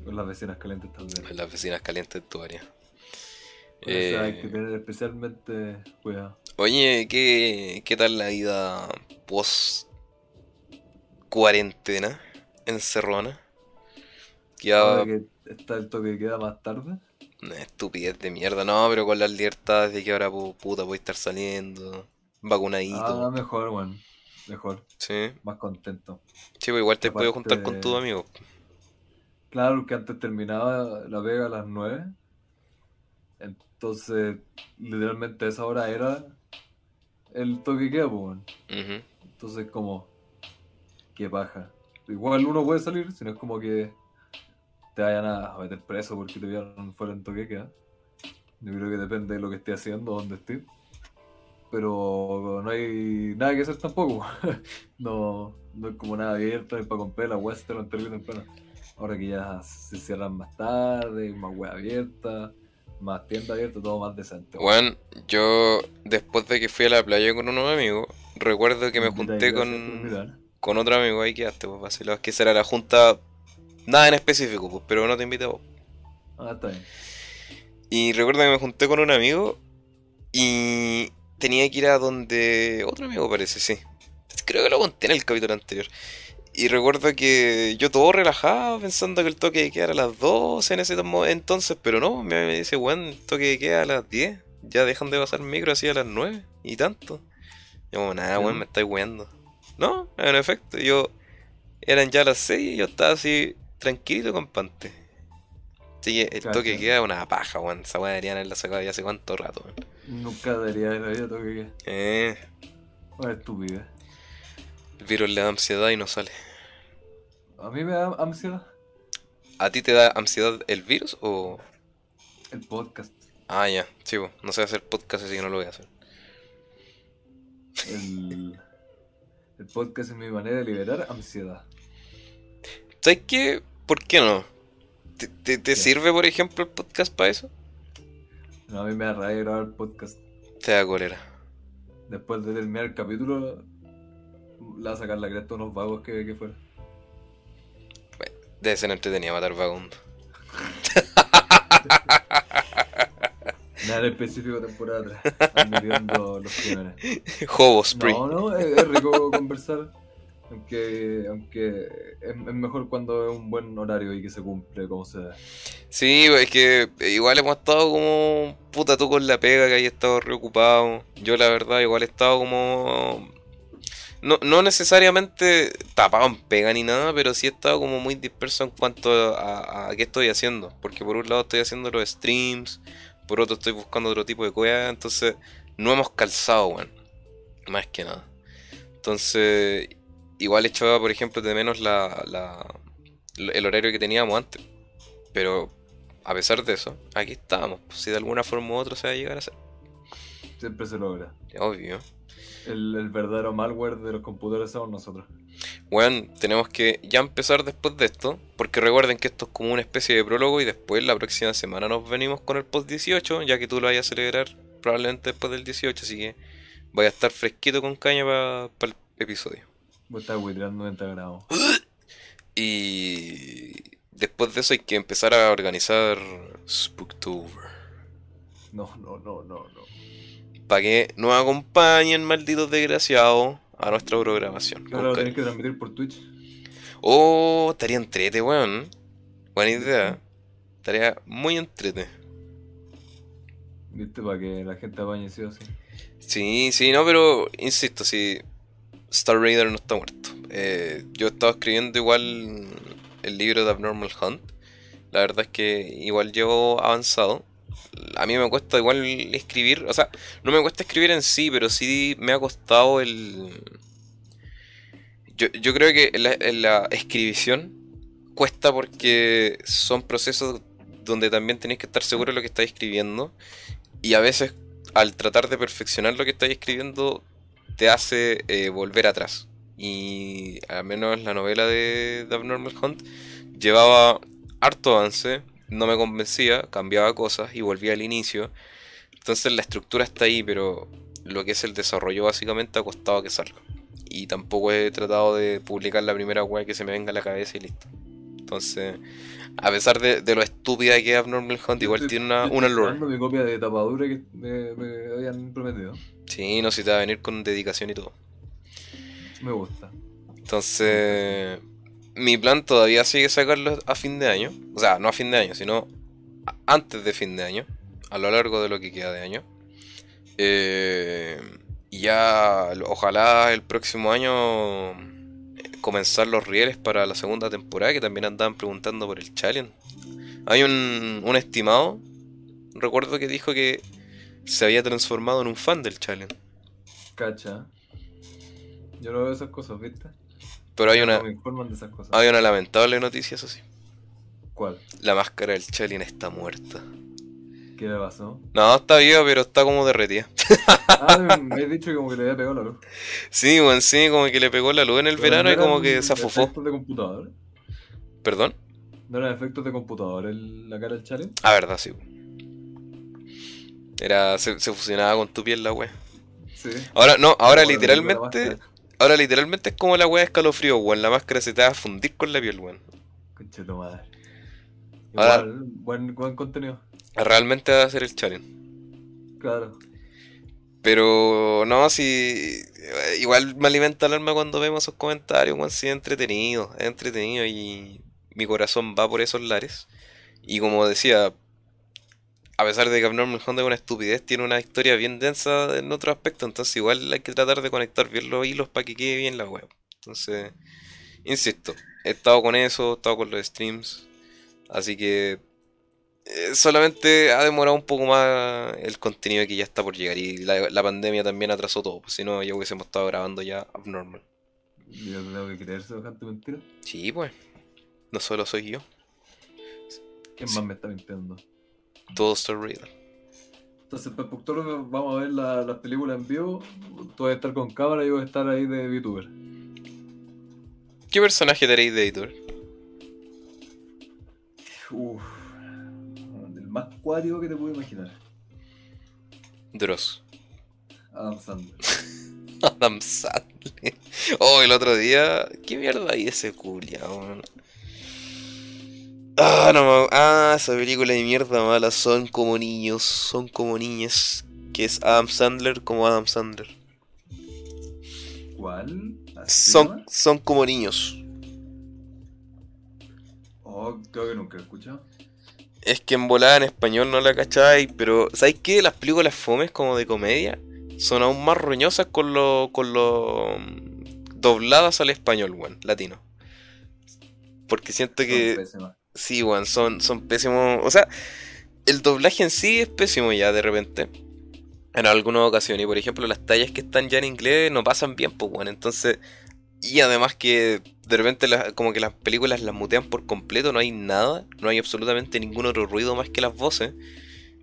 Con las vecinas calientes también. Con las vecinas calientes de tu área. Eh, hay que tener especialmente cuidado. Oye, ¿qué, ¿qué tal la vida post cuarentena encerrona? Ya... que está el toque que queda más tarde. Una estupidez de mierda, no, pero con las libertades de que ahora puta voy a estar saliendo, vacunadito. Ah, mejor, bueno, mejor. Sí. Más contento. Sí, pues igual te puedo juntar con tu amigo. Claro, que antes terminaba la vega a las 9. Entonces, literalmente esa hora era el toque que pues. Entonces, como, que baja. Igual uno puede salir, si no es como que te vayan a meter preso porque te vieron fuera en toque queda. Yo creo que depende de lo que esté haciendo, donde esté. Pero no hay nada que hacer tampoco. *laughs* no, no es como nada abierto, es para comprar la web se lo temprano. Ahora que ya se cierran más tarde, más web abierta, más tienda abierta, todo más decente. Bueno, yo después de que fui a la playa con unos amigos, recuerdo que me junté con, con otro amigo ahí quedaste, pues, Es que será la junta Nada en específico, pues, pero no te invité a vos. Ah, está bien. Y recuerdo que me junté con un amigo y tenía que ir a donde. Otro amigo parece, sí. Creo que lo conté en el capítulo anterior. Y recuerdo que yo todo relajado, pensando que el toque de queda a las 12 en ese entonces, pero no, me, dice, weón, el toque de queda a las 10. Ya dejan de pasar micro así a las 9 y tanto. Yo, como, nada, weón, me estáis weando. No, en efecto, yo. Eran ya las 6 y yo estaba así tranquilito compante. Sí, el toque queda una paja, weón. Esa weá deberían haberla sacado ya hace cuánto rato, weón. Nunca debería haber habido toque queda. Eh. Una estúpida. El virus le da ansiedad y no sale. ¿A mí me da ansiedad? ¿A ti te da ansiedad el virus o.? El podcast. Ah, ya, sí, no sé hacer podcast, así que no lo voy a hacer. El, el podcast es mi manera de liberar ansiedad. ¿Sabes qué? ¿Por qué no? ¿Te, te, sirve, por ejemplo, el podcast para eso? No, a mí me da rabia grabar el podcast. Te da cólera. Después de terminar el capítulo, la a sacar la cresta unos vagos que, que fuera. Bueno, debe ser entretenido matar vagabundos. *laughs* Nada específico temporada 3. Admitiendo los crímenes. Spring. No, no, es rico conversar. Aunque, aunque es, mejor cuando es un buen horario y que se cumple como sea. Sí, es que igual hemos estado como puta tú con la pega que hay estado reocupado. Yo la verdad igual he estado como... No, no necesariamente tapado en pega ni nada, pero sí he estado como muy disperso en cuanto a, qué estoy haciendo. Porque por un lado estoy haciendo los streams, por otro estoy buscando otro tipo de cosas, entonces no hemos calzado, weón. Más que nada. Entonces, igual echaba, por ejemplo, de menos la, la, el horario que teníamos antes. Pero a pesar de eso, aquí estábamos. Pues, si de alguna forma u otra se va a llegar a hacer. Siempre se logra. Obvio. El, verdadero malware de los computadores somos nosotros. Bueno, tenemos que ya empezar después de esto, porque recuerden que esto es como una especie de prólogo y después la próxima semana nos venimos con el post 18, ya que tú lo vayas a celebrar probablemente después del 18, así que voy a estar fresquito con caña para el episodio. Voy a estar 90 grados. Y después de eso hay que empezar a organizar Spooktober. No, no, no, no, no. Para que nos acompañen, malditos desgraciados, a nuestra programación. Claro, lo tenés que transmitir por Twitch. Oh, estaría entrete, weón. Buena idea. Estaría muy entrete. ¿Viste? Para que la gente apañe sí o sí. Sí, sí, no, pero insisto, si Star Raider no está muerto. Eh, yo he estado escribiendo igual el libro de Abnormal Hunt. La verdad es que igual llevo avanzado. A mí me cuesta igual escribir, o sea, no me cuesta escribir en sí, pero sí me ha costado el... Yo, creo que la, la escribición cuesta porque son procesos donde también tenéis que estar seguro de lo que estáis escribiendo. Y a veces al tratar de perfeccionar lo que estáis escribiendo te hace eh, volver atrás. Y al menos la novela de The Abnormal Hunt llevaba harto avance, no me convencía, cambiaba cosas y volvía al inicio. Entonces la estructura está ahí, pero lo que es el desarrollo básicamente ha costado que salga. Y tampoco he tratado de publicar la primera web que se me venga a la cabeza y listo. Entonces, a pesar de, lo estúpida que es Abnormal Hunt, igual tiene una, una lore. mi copia de tapadura que me, habían prometido. Sí, no, si te va a venir con dedicación y todo. Me gusta. Entonces, mi plan todavía sigue sacarlo a fin de año. O sea, no a fin de año, sino antes de fin de año. A lo largo de lo que queda de año. Eh, y ya, ojalá el próximo año comenzar los rieles para la segunda temporada, que también andaban preguntando por el challenge. Hay un, un estimado, recuerdo que dijo que se había transformado en un fan del challenge. Cacha. Yo no veo esas cosas, ¿viste? Pero hay una. Hay una lamentable noticia, eso sí. ¿Cuál? La máscara del challenge está muerta. ¿Qué le pasó? No, está viva, pero está como derretida. ah, me has dicho que como que le había pegado la luz. Sí, bueno, sí, como que le pegó la luz en el verano y como que se afufó. ¿Efectos de computador? ¿Perdón? ¿No eran efectos de computador el, la cara del challenge? Ah, verdad, sí. Era, se, fusionaba con tu piel la wea. Sí. Ahora, no, ahora literalmente. Ahora literalmente es como la wea de escalofrío, weón. La máscara se te va a fundir con la piel, weón. Concha tu madre. Igual, buen, buen contenido. Realmente va a ser el challenge. Claro. Pero no, si. Igual me alimenta el alma cuando vemos esos comentarios, weón. Sí, es entretenido, es entretenido y mi corazón va por esos lares. Y como decía, a pesar de que Abnormal Honda es una estupidez, tiene una historia bien densa en otro aspecto. Entonces, igual hay que tratar de conectar bien los hilos para que quede bien la web. Entonces, insisto, he estado con eso, he estado con los streams. Así que solamente ha demorado un poco más el contenido que ya está por llegar. Y la, pandemia también atrasó todo. Pues si no, ya hubiésemos estado grabando ya Abnormal. ¿Y yo tengo que creer semejante mentira? Sí, pues. No solo soy yo. ¿Quién más me está mintiendo? Todo Star Raider. Entonces, para el vamos a ver las la películas en vivo. Tú vas a estar con cámara y yo voy a estar ahí de VTuber. ¿Qué personaje tenéis de VTuber? Uff más cuático que te puedo imaginar. Dross. Adam Sandler. *laughs* Adam Sandler. Oh, el otro día. ¿Qué mierda hay ese culia, Ah, no, ah, esa película de mierda mala. Son como niños, son como niñas. Que es Adam Sandler como Adam Sandler. ¿Cuál? Son, son como niños. Oh, creo que nunca he escuchado. Es que en volada en español no la cacháis, pero ¿sabéis qué? Las películas fomes como de comedia son aún más roñosas con lo, con lo mm, dobladas al español, weón, latino. Porque siento que... Sí, weón, son, son pésimos. O sea, el doblaje en sí es pésimo ya de repente. En algunas ocasiones. Y por ejemplo, las tallas que están ya en inglés no pasan bien, pues, weón. Entonces, y además que de repente como que las películas las mutean por completo, no hay nada, no hay absolutamente ningún otro ruido más que las voces.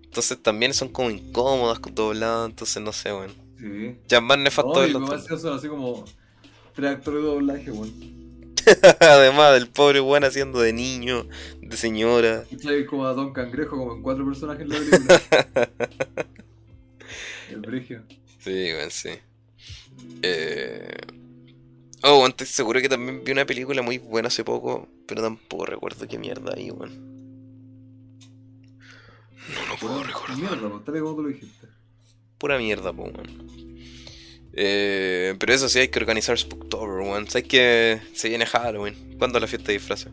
Entonces también son como incómodas dobladas, entonces no sé, weón. Sí. Ya más nefasto de los son así como tres actores de doblaje, weón. *laughs* Además del pobre weón haciendo de niño, de señora. Y como a Don Cangrejo, como en cuatro personajes en la película. *laughs* El brigio. Sí, weón, sí. Eh... Oh, antes seguro que también vi una película muy buena hace poco, pero tampoco recuerdo qué mierda hay, weón. No lo puedo recordar. Mierda, pues, tal como tú lo dijiste. Pura mierda, pues, weón. Eh, pero eso sí, hay que organizar Spooktober, weón. Sabes que se viene Halloween. ¿Cuándo es la fiesta de disfraces?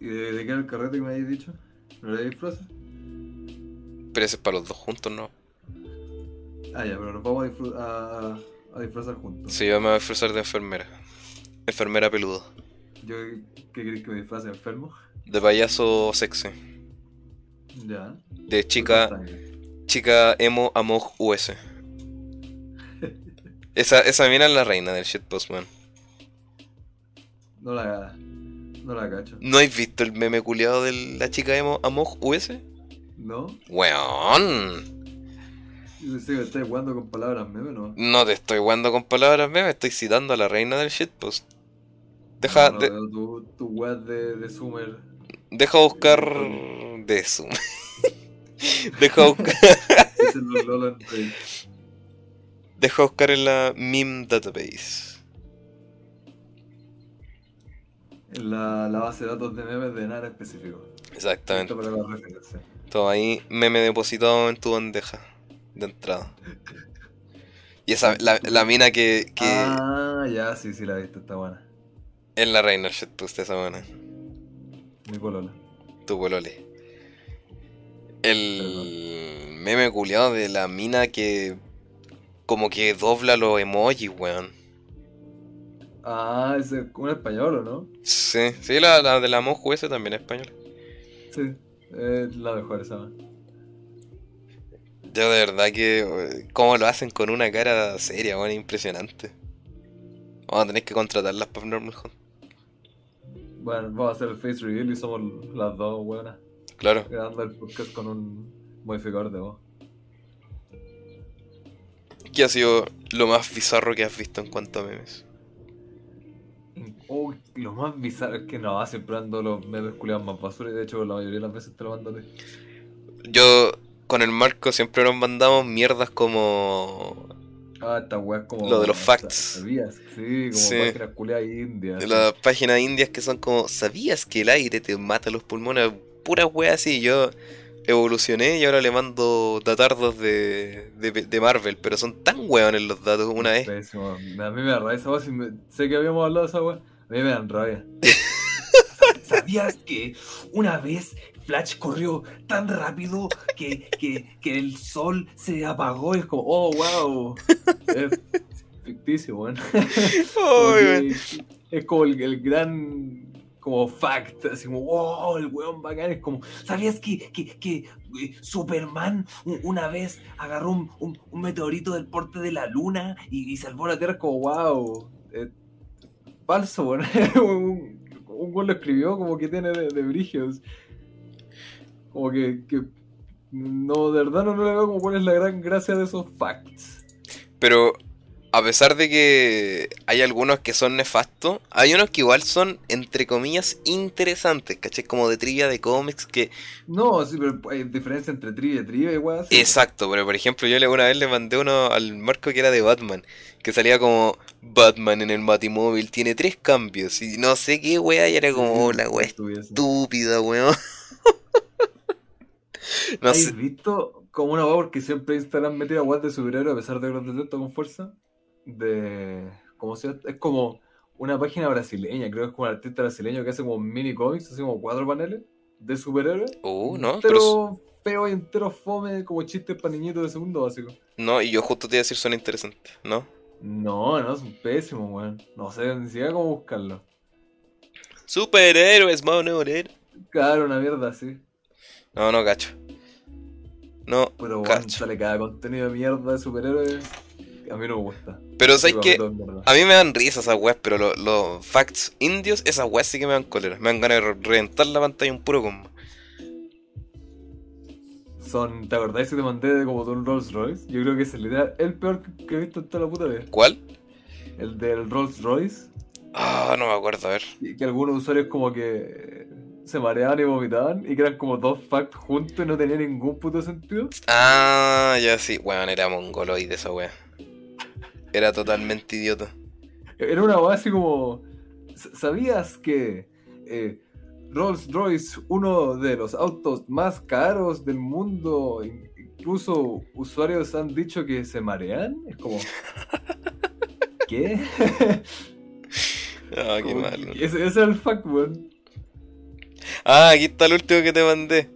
¿Y de, qué era el carrete que me habéis dicho? ¿No era de disfraces? Pero ese es para los dos juntos, ¿no? Ah, ya, pero nos vamos a, a, a disfrazar juntos. Sí, yo me voy a disfrazar de enfermera. Enfermera peludo. ¿Yo qué querés que me disfrace enfermo? De payaso sexy. Ya. De chica. Chica emo amog US. *laughs* esa, esa mina es la reina del shitpost, man. No la. No la cacho. ¿No has visto el meme culiado de la chica emo amog US? No. Weón. Que estás jugando con palabras meme, ¿no? No te estoy jugando con palabras meme, estoy citando a la reina del shitpost. Deja. No, no, tu, tu web de, de Sumer. Deja buscar. De Sumer. *laughs* Deja buscar. *laughs* Deja buscar en la meme database. En la, la, base de datos de memes de nada específico. Exactamente. Todo ahí, meme depositado en tu bandeja de entrada. Y esa, la, la mina que, que, Ah, ya, sí, sí, la he visto, está buena. En la reina shitpost esa buena. Mi polola. Tu polole. El meme culiado de la mina que como que dobla los emojis, weón. Ah, es un español, ¿o no? Sí, sí, la, la de la mojo ese también es español. Sí, es la mejor esa. Yo de verdad que como lo hacen con una cara seria, weón, impresionante. Vamos a tener que contratarlas para Normal Hunt. Bueno, vamos a hacer el face reveal y somos las dos buenas. Claro. Quedando el podcast con un modificador de voz. ¿Qué ha sido lo más bizarro que has visto en cuanto a memes? Oh, lo más bizarro es que no, siempre ando los memes culiados más basura y de hecho la mayoría de las veces te lo mando a ti. Yo con el Marco siempre nos mandamos mierdas como Ah, esta weá como. Lo de los facts. ¿Sabías? Sí, como páginas culiadas indias. Las páginas indias que son como. ¿Sabías que el aire te mata los pulmones? Pura weá así. Yo evolucioné y ahora le mando datardos de, de, Marvel, pero son tan weones los datos una vez. A mí me da rabia esa weá. Sé que habíamos hablado de esa weá. A mí me dan rabia. *laughs* ¿Sabías que una vez Flash corrió tan rápido que, que, que, el sol se apagó y es como, oh, wow. es ficticio, bueno. es como el, gran como fact, así como, wow, el weón bacán, es como, ¿sabías que, que, que eh, Superman una vez agarró un, un, meteorito del porte de la luna y, salvó la Tierra? Como, wow, falso, bueno. *laughs* un, un lo escribió como que tiene de, de brigios. Como que, no, de verdad no, le veo como cuál es la gran gracia de esos facts. Pero a pesar de que hay algunos que son nefastos, hay unos que igual son, entre comillas, interesantes, ¿caché? Como de trivia de cómics que... No, sí, pero hay diferencia entre trivia y trivia igual. Exacto, pero por ejemplo yo una vez le mandé uno al Marco que era de Batman, que salía como Batman en el Batimóvil, tiene tres cambios, y no sé qué wea, y era como, la wea estúpida, weón. *laughs* *laughs* no ¿Has visto como una web porque siempre Instagram metía web de superhéroe a pesar de que los con fuerza? De. como se Es como una página brasileña, creo que es como un artista brasileño que hace como mini cómics, así como cuatro paneles de superhéroes. Uh, no, pero. feo y entero fome, como chistes para niñitos de segundo básico. No, y yo justo te iba a decir son interesantes, ¿no? No, no, son pésimos, weón. No sé ni siquiera cómo buscarlo. Superhéroes, mono, Claro, una mierda así. No, no cacho. No, Pero bueno, sale cada contenido de mierda de superhéroes. A mí no me gusta. Pero sabes que a mí me dan risa esas weas, pero los, facts indios, esas weas sí que me dan cólera. Me dan ganas de reventar la pantalla un puro combo. Son, ¿te acordás si te mandé de como un Rolls Royce? Yo creo que es el, el peor que he visto en toda la puta vida. ¿Cuál? El del Rolls Royce. Ah, no me acuerdo, a ver. Y que algunos usuarios como que se mareaban y vomitaban y que eran como dos facts juntos y no tenía ningún puto sentido. Ah, ya sí, weón, era mongoloide esa wea. Era totalmente idiota. Era una wea así como. ¿Sabías que eh, Rolls Royce, uno de los autos más caros del mundo, incluso usuarios han dicho que se marean? Es como. *laughs* ¿Qué? *laughs* Ah, qué malo. Ese, ese, es el fact, weón. Ah, aquí está el último que te mandé.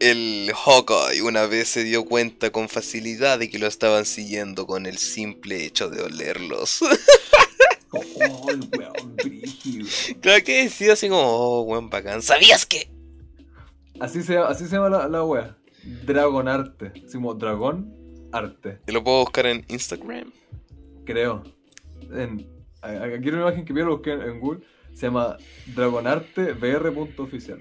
El Hawkeye una vez se dio cuenta con facilidad de que lo estaban siguiendo con el simple hecho de olerlos. *laughs* oh, el weón Claro que decía así como, oh, weón bacán. ¿Sabías que? Así se, así se llama la, la wea. Dragon Arte. Así como Dragón Arte. ¿Y lo puedo buscar en Instagram? Creo. En, aquí hay una imagen que vi, lo busqué en Google. Se llama dragonartebr.oficial.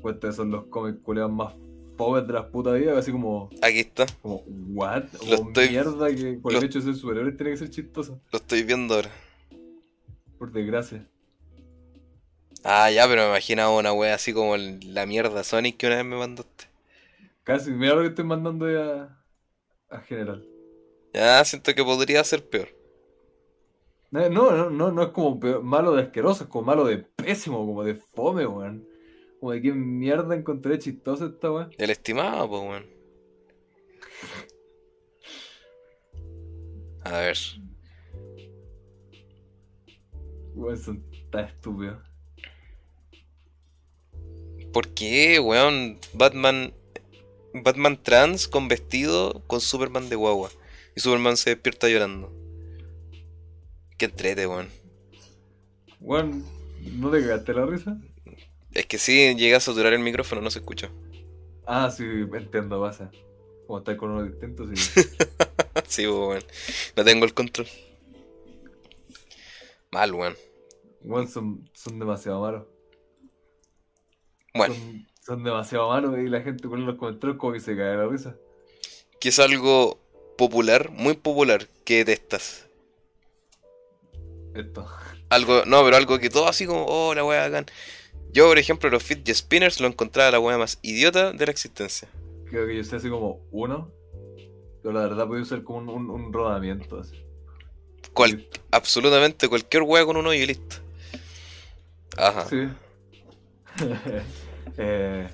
Pues estos son los cómics culeados más pobres de las putas vidas, así como. Aquí está. Como, what? Como mierda que por el hecho de ser superhéroe tiene que ser chistoso. Lo estoy viendo ahora. Por desgracia. Ah, ya, pero me imaginaba una wea así como la mierda Sonic que una vez me mandaste. Casi, mira lo que estoy mandando ya a general. Ya, siento que podría ser peor. No, no, no, no es como malo de asqueroso, es como malo de pésimo, como de fome, weón. Como de qué mierda encontré chistosa esta weón. El estimado, pues weón. A ver. Weón, son tan estúpidos. ¿Por qué, weón? Batman. Batman trans con vestido con Superman de guagua. Y Superman se despierta llorando. Qué entrete, weón. Weón, ¿no te cagaste la risa? Es que si llega a saturar el micrófono, no se escucha. Ah, sí, entiendo, pasa. Como estar con uno distinto, sí. *laughs* sí, weón. No tengo el control. Mal, weón. Weón, son, son demasiado malos. Bueno. Son, demasiado malos y la gente con los comentarios como que se cae la risa. Que es algo popular, muy popular, que detestas. Esto. Algo, no, pero algo que todo así como, oh, la wea hagan. Yo, por ejemplo, los fidget spinners lo encontraba la wea más idiota de la existencia. Creo que yo sé así como uno, pero la verdad puede ser como un, rodamiento. Así. absolutamente cualquier wea con uno y listo. Ajá. Sí. *laughs* eh,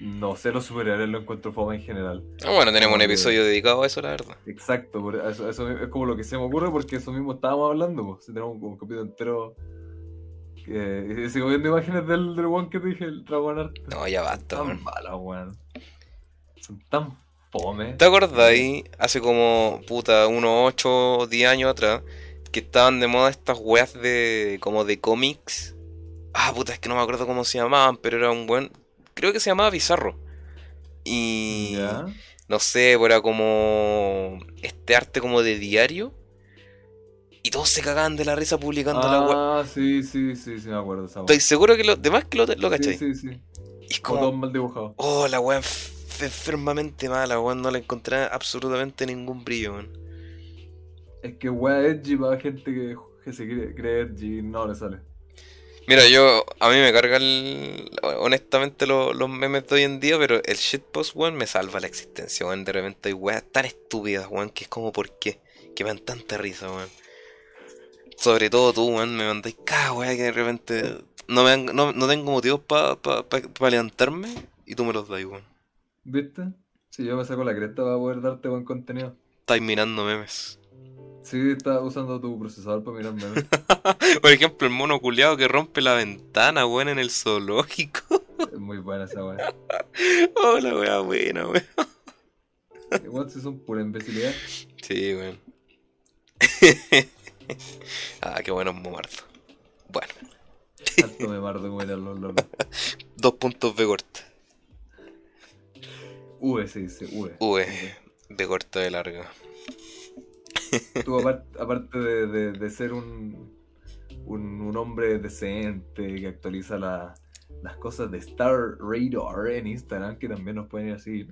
no sé, los superhéroes lo encuentro fome en general. Ah, bueno, tenemos un episodio dedicado a eso, la verdad. Exacto, eso, es como lo que se me ocurre porque eso mismo estábamos hablando. Tenemos un, capítulo entero. Que, sigo viendo imágenes del, del one que te dije, el Dragon Art. No, ya basta, Son malas, weón. Son tan fome. ¿Te acuerdas ahí, hace como, puta, unos 8 o 10 años atrás, que estaban de moda estas weas de, como de cómics? Ah, puta, es que no me acuerdo cómo se llamaban, pero era un buen creo que se llamaba Bizarro. Y no sé, pues era como este arte como de diario. Y todos se cagaban de la risa publicando la web. Ah, sí, sí, sí, sí, me acuerdo. Esa Estoy seguro que lo demás que lo, lo Sí, sí, sí. Y es como. mal dibujado. Oh, la weá enfermamente mala, weón. No le encontré absolutamente ningún brillo, weón. Es que weá edgy para gente que, que se cree, cree edgy no le sale. Mira, yo, a mí me cargan honestamente los memes de hoy en día, pero el shitpost, weón, me salva la existencia, weón. De repente hay weas tan estúpidas, weón, que es como, ¿por qué? Que me dan tanta risa, weón. Sobre todo tú, weón, me mandáis cada wea que de repente no, me no, no tengo motivos para pa, pa, levantarme y tú me los das, weón. ¿Viste? Si yo me saco la cresta, va a poder darte buen contenido. Estáis mirando memes. Sí, estás usando tu procesador para mirar memes. *laughs* Por ejemplo, el mono culiado que rompe la ventana, weón, en el zoológico. es muy buena esa weá. *laughs* Oh, la weá buena, weón. Igual si son pura imbecilidad. Sí, weón. *laughs* ah, qué bueno Momardo. Bueno. Alto Memardo como eran los locos. Dos puntos B corta. V se dice, V. V. B corta de larga. Tú, aparte, de, ser un, un, hombre decente que actualiza las cosas de Star Radar en Instagram, que también nos pueden ir así.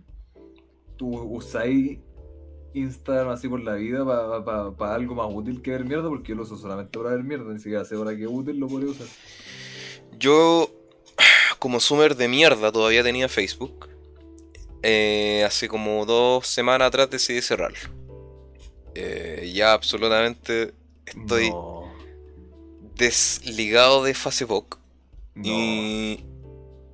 ¿Tú usáis Instagram así por la vida para algo más útil que ver mierda? Porque yo lo uso solamente para ver mierda, ni siquiera sé para qué útil lo podría usar. Yo, como sumer de mierda, todavía tenía Facebook. Eh, hace como dos semanas atrás decidí cerrarlo. Eh, ya absolutamente estoy desligado de Facebook. Y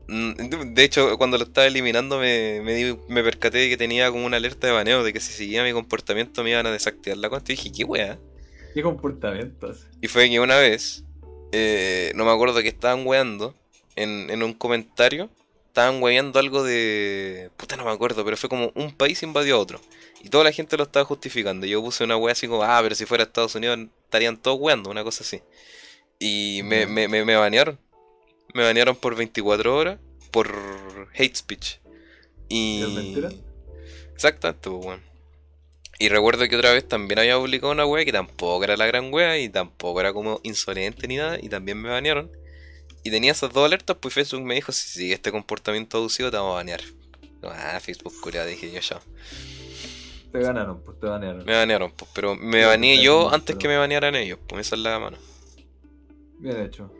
mm, de hecho, cuando lo estaba eliminando me, me, percaté de que tenía como una alerta de baneo de que si seguía mi comportamiento me iban a desactivar la cuenta. Y dije, ¿qué wea? ¿Qué comportamientos? Y fue que una vez, eh, no me acuerdo que estaban weando en, en un comentario estaban hueveando algo de. Puta, no me acuerdo, pero fue como un país invadió a otro. Y toda la gente lo estaba justificando. Yo puse una wea así como, ah, pero si fuera Estados Unidos estarían todos weando, una cosa así. Y me, me, me, me banearon. Me banearon por 24 horas por hate speech. Y. Exactamente, pues, bueno. Y recuerdo que otra vez también había publicado una wea que tampoco era la gran wea y tampoco era como insolente ni nada. Y también me banearon. Y tenía esas dos alertas, pues Facebook me dijo, si sigue este comportamiento abusivo te vamos a banear. Ah, Facebook curia, dije yo ya. Te ganaron, pues te banearon. Me banearon, pues, pero me baneé yo antes que me banearan ellos, pues esa es la mano. Bien hecho.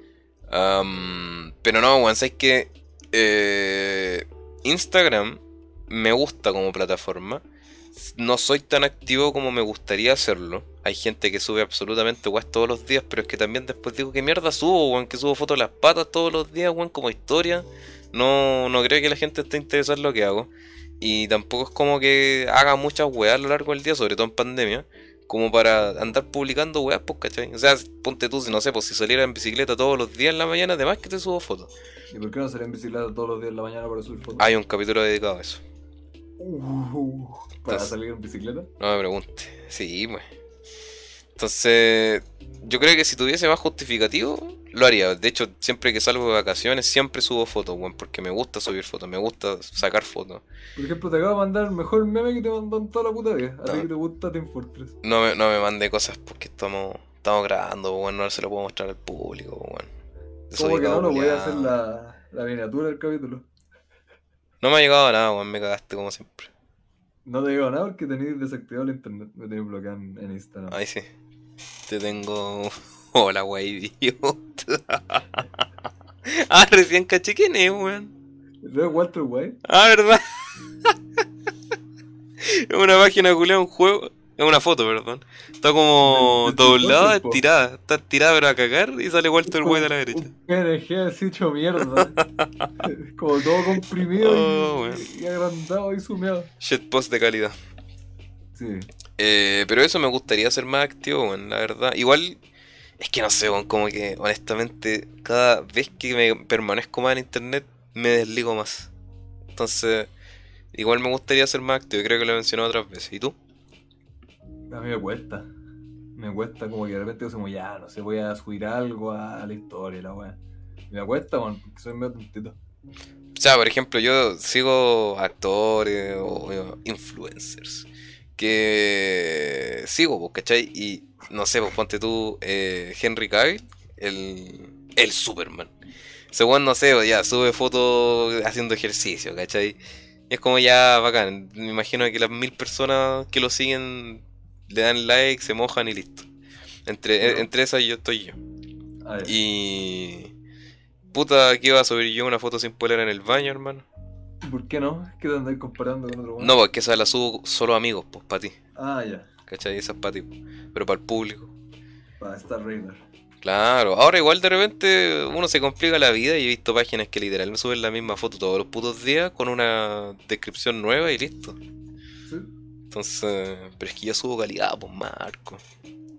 pero no, weón, sabes que eh, Instagram me gusta como plataforma. No soy tan activo como me gustaría hacerlo. Hay gente que sube absolutamente weón todos los días, pero es que también después digo que mierda subo, weón, que subo fotos de las patas todos los días, weón, como historia. No, no creo que la gente esté interesada en lo que hago. Y tampoco es como que haga muchas weas a lo largo del día, sobre todo en pandemia, como para andar publicando weas, pues, ¿cachai? O sea, ponte tú, si no sé, pues si saliera en bicicleta todos los días en la mañana, además que te subo fotos. ¿Y por qué no salir en bicicleta todos los días en la mañana para subir fotos? Hay un capítulo dedicado a eso. Uh, ¿Para salir en bicicleta? No me pregunte. Sí, pues. Entonces, yo creo que si tuviese más justificativo, lo haría. De hecho, siempre que salgo de vacaciones, siempre subo fotos, weón, porque me gusta subir fotos, me gusta sacar fotos. Por ejemplo, te acabo de mandar el mejor meme que te mandó en toda la puta vida. A ti que te gusta Team Fortress. No me, no me mande cosas porque estamos, estamos grabando, weón, no se lo puedo mostrar al público, weón. ¿Cómo que no lo voy a hacer la, la miniatura del capítulo? No me ha llegado nada, weón, me cagaste como siempre. No te llegado nada porque tenéis desactivado el internet, me tenéis bloqueado en, Instagram. Ahí sí. Te tengo *laughs* Hola, wey, idiota. *laughs* ah, recién caché quién es, weón. ¿Es Walter White? Ah, ¿verdad? *laughs* es una página culea, un juego. Es una foto, perdón. Está como *laughs* doblada, estirada. Está estirada pero a cagar y sale Walter White a la derecha. Un PNG así hecho mierda. *laughs* como todo comprimido oh, y, agrandado y sumeado. Shitpost de calidad. Sí. Eh, pero eso me gustaría ser más activo, weón, la verdad. Igual es que no sé, como que honestamente cada vez que me permanezco más en internet me desligo más. Entonces, igual me gustaría ser más activo, creo que lo he mencionado otras veces. ¿Y tú? A mí me cuesta. Me cuesta como que de repente como ya, no sé, voy a subir algo a la historia, la weá. Me cuesta, porque soy medio tontito. O sea, por ejemplo, yo sigo actores o influencers que sigo, pues, ¿cachai? Y no sé, pues ponte tú, eh, Henry Cavill, el, el Superman. Según, no sé, pues, ya sube fotos haciendo ejercicio, ¿cachai? Y es como ya bacán. Me imagino que las mil personas que lo siguen le dan like, se mojan y listo. Entre, entre esas yo estoy yo. Y. Puta, ¿qué iba a subir yo una foto sin polera en el baño, hermano? ¿Por qué no? ¿Qué te andáis comparando con otro No, porque esa la subo solo amigos, pues, para ti. Ah, ya. ¿Cachai? Esa es para ti, pero para el público. Para Star Raider. Claro, ahora igual de repente uno se complica la vida y he visto páginas que literal me suben la misma foto todos los putos días con una descripción nueva y listo. Entonces, pero es que yo subo calidad, pues Marco.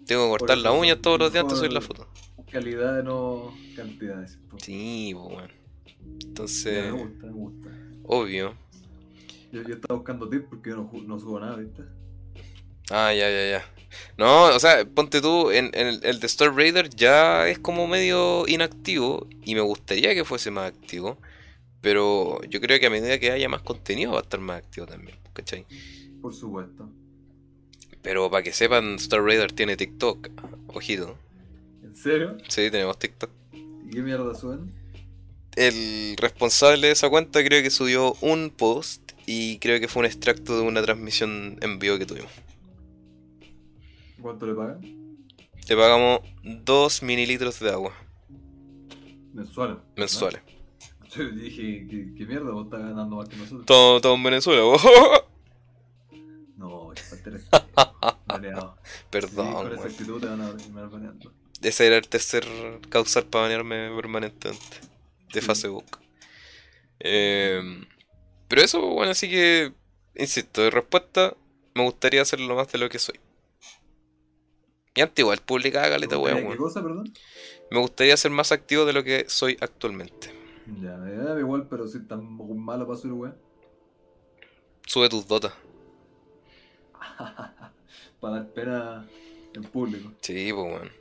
Tengo que cortar la uña todos los días antes de subir la foto. Calidad, no cantidad. Sí, pues bueno. Entonces. me gusta, me gusta. Obvio. Yo, yo estaba buscando tips porque yo no, no subo nada, ¿viste? Ah, ya, ya, ya. No, o sea, ponte tú, en, el, de Star Raider ya es como medio inactivo y me gustaría que fuese más activo, pero yo creo que a medida que haya más contenido va a estar más activo también, ¿cachai? Por supuesto. Pero para que sepan, Star Raider tiene TikTok, ojito. ¿En serio? Sí, tenemos TikTok. ¿Y qué mierda suben? El responsable de esa cuenta creo que subió un post y creo que fue un extracto de una transmisión en vivo que tuvimos. ¿Cuánto le pagan? Le pagamos 2 mililitros de agua. Mensuales. Mensuales. Yo dije, ¿qué, mierda? Vos estás ganando más que nosotros. Todo, en Venezuela, *laughs* *laughs* Perdón. Sí, con esa actitud te van a terminar baneando. Ese era el tercer causal para banearme permanentemente. De Facebook. Eh, pero eso, bueno, así que, insisto, de respuesta, me gustaría hacerlo más de lo que soy. Y antes igual publicaba caleta weón. ¿Qué cosa, perdón? Me gustaría ser más activo de lo que soy actualmente. Ya, ya, igual, pero si tan malo para subir weón. Sube tus dotas. *laughs* para dar pena en público. Sí, pues weón.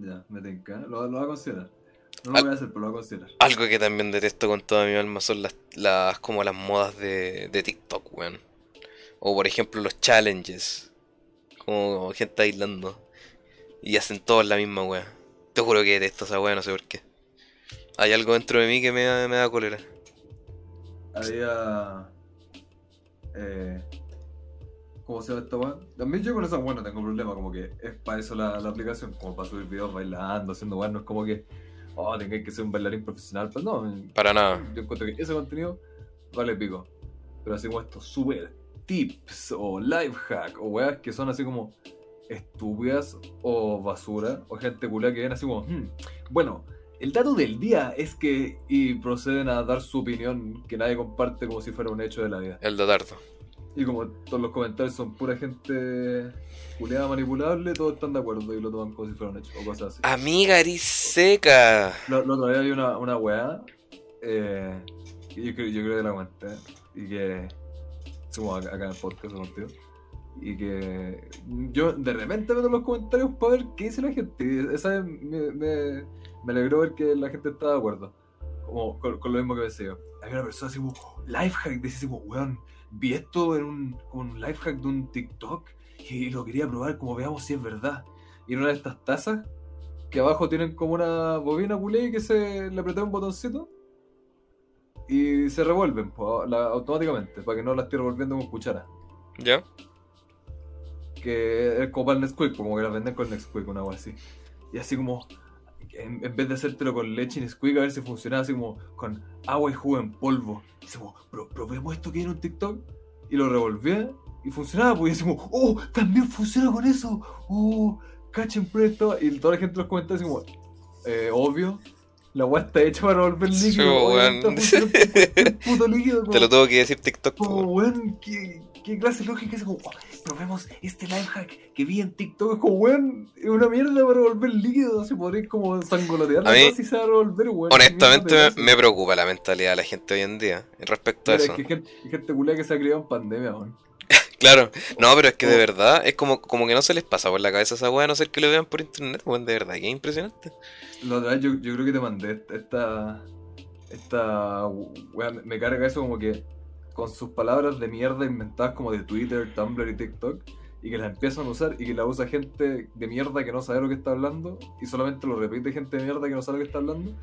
Ya, me tenga. Lo, lo voy a considerar. No lo voy a hacer, pero lo voy a considerar. Algo que también detesto con toda mi alma son las, las como las modas de, de TikTok, weón. O por ejemplo los challenges. Como gente aislando. Y hacen todos la misma weá. Te juro que detesto esa weá, no sé por qué. Hay algo dentro de mí que me da, me da cólera. Había. Eh, ¿Cómo se llama esta weá? También yo con esa weá no tengo problema, como que es para eso la, la aplicación, como para subir videos bailando, haciendo weá, no es como que, oh, tengáis que ser un bailarín profesional, pero no. Para nada. Yo encuentro que ese contenido vale pico. Pero así como estos super tips o life hack o weas que son así como estúpidas o basura o gente culea que viene así como, hmm, bueno, el dato del día es que y proceden a dar su opinión que nadie comparte como si fuera un hecho de la vida. El datardo. Y como todos los comentarios son pura gente culeada manipulable, todos están de acuerdo y lo toman como si fuera un hecho o cosas así. Amiga, eres seca. Lo, lo otro día hay una, una weá, eh, yo, creo, yo creo que la cuenta y que sumo acá en el podcast contigo. Y que yo de repente veo los comentarios para ver qué dice la gente. esa vez me, me, me, alegró ver que la gente estaba de acuerdo. Como con, lo mismo que decía yo. Había una persona así como, life hack, decía como, weón, vi esto en un, un life hack de un TikTok y lo quería probar como veamos si es verdad. Y en una de estas tazas, que abajo tienen como una bobina culé que se le apreté un botoncito y se revuelven automáticamente para que no las esté revolviendo con cuchara. ¿Ya? Que es como para el Nesquik, como que las venden con Nesquik, una algo así. Y así como, en, vez de hacértelo con leche y Nesquik, a ver si funcionaba así como con agua y jugo en polvo. Y así como, probemos esto que era un TikTok. Y lo revolví y funcionaba, pues y como, oh, también funciona con eso. Oh, cachen presto. Y toda la gente los comenta así como, eh, obvio. La weá está hecha para volver líquido. puto líquido. *laughs* Te lo tengo que decir TikTok. Como, weón, ¿qué, qué clase lógica es como, oh, probemos este lifehack que vi en TikTok. Es como, weón, es una mierda para volver líquido. Se podría como sangolotear a mí, si se va a volver, weón. Honestamente me, preocupa la mentalidad de la gente hoy en día respecto a eso. Es que gente, gente que se ha criado en pandemia, weón. *laughs* Claro, no, pero es que de oh. verdad es como, como que no se les pasa por la cabeza esa weá, a no ser que lo vean por internet, weón, de verdad, que es impresionante. La otra vez yo, yo creo que te mandé esta. Esta. Weá, me carga eso como que con sus palabras de mierda inventadas como de Twitter, Tumblr y TikTok, y que las empiezan a usar y que la usa gente de mierda que no sabe lo que está hablando, y solamente lo repite gente de mierda que no sabe lo que está hablando.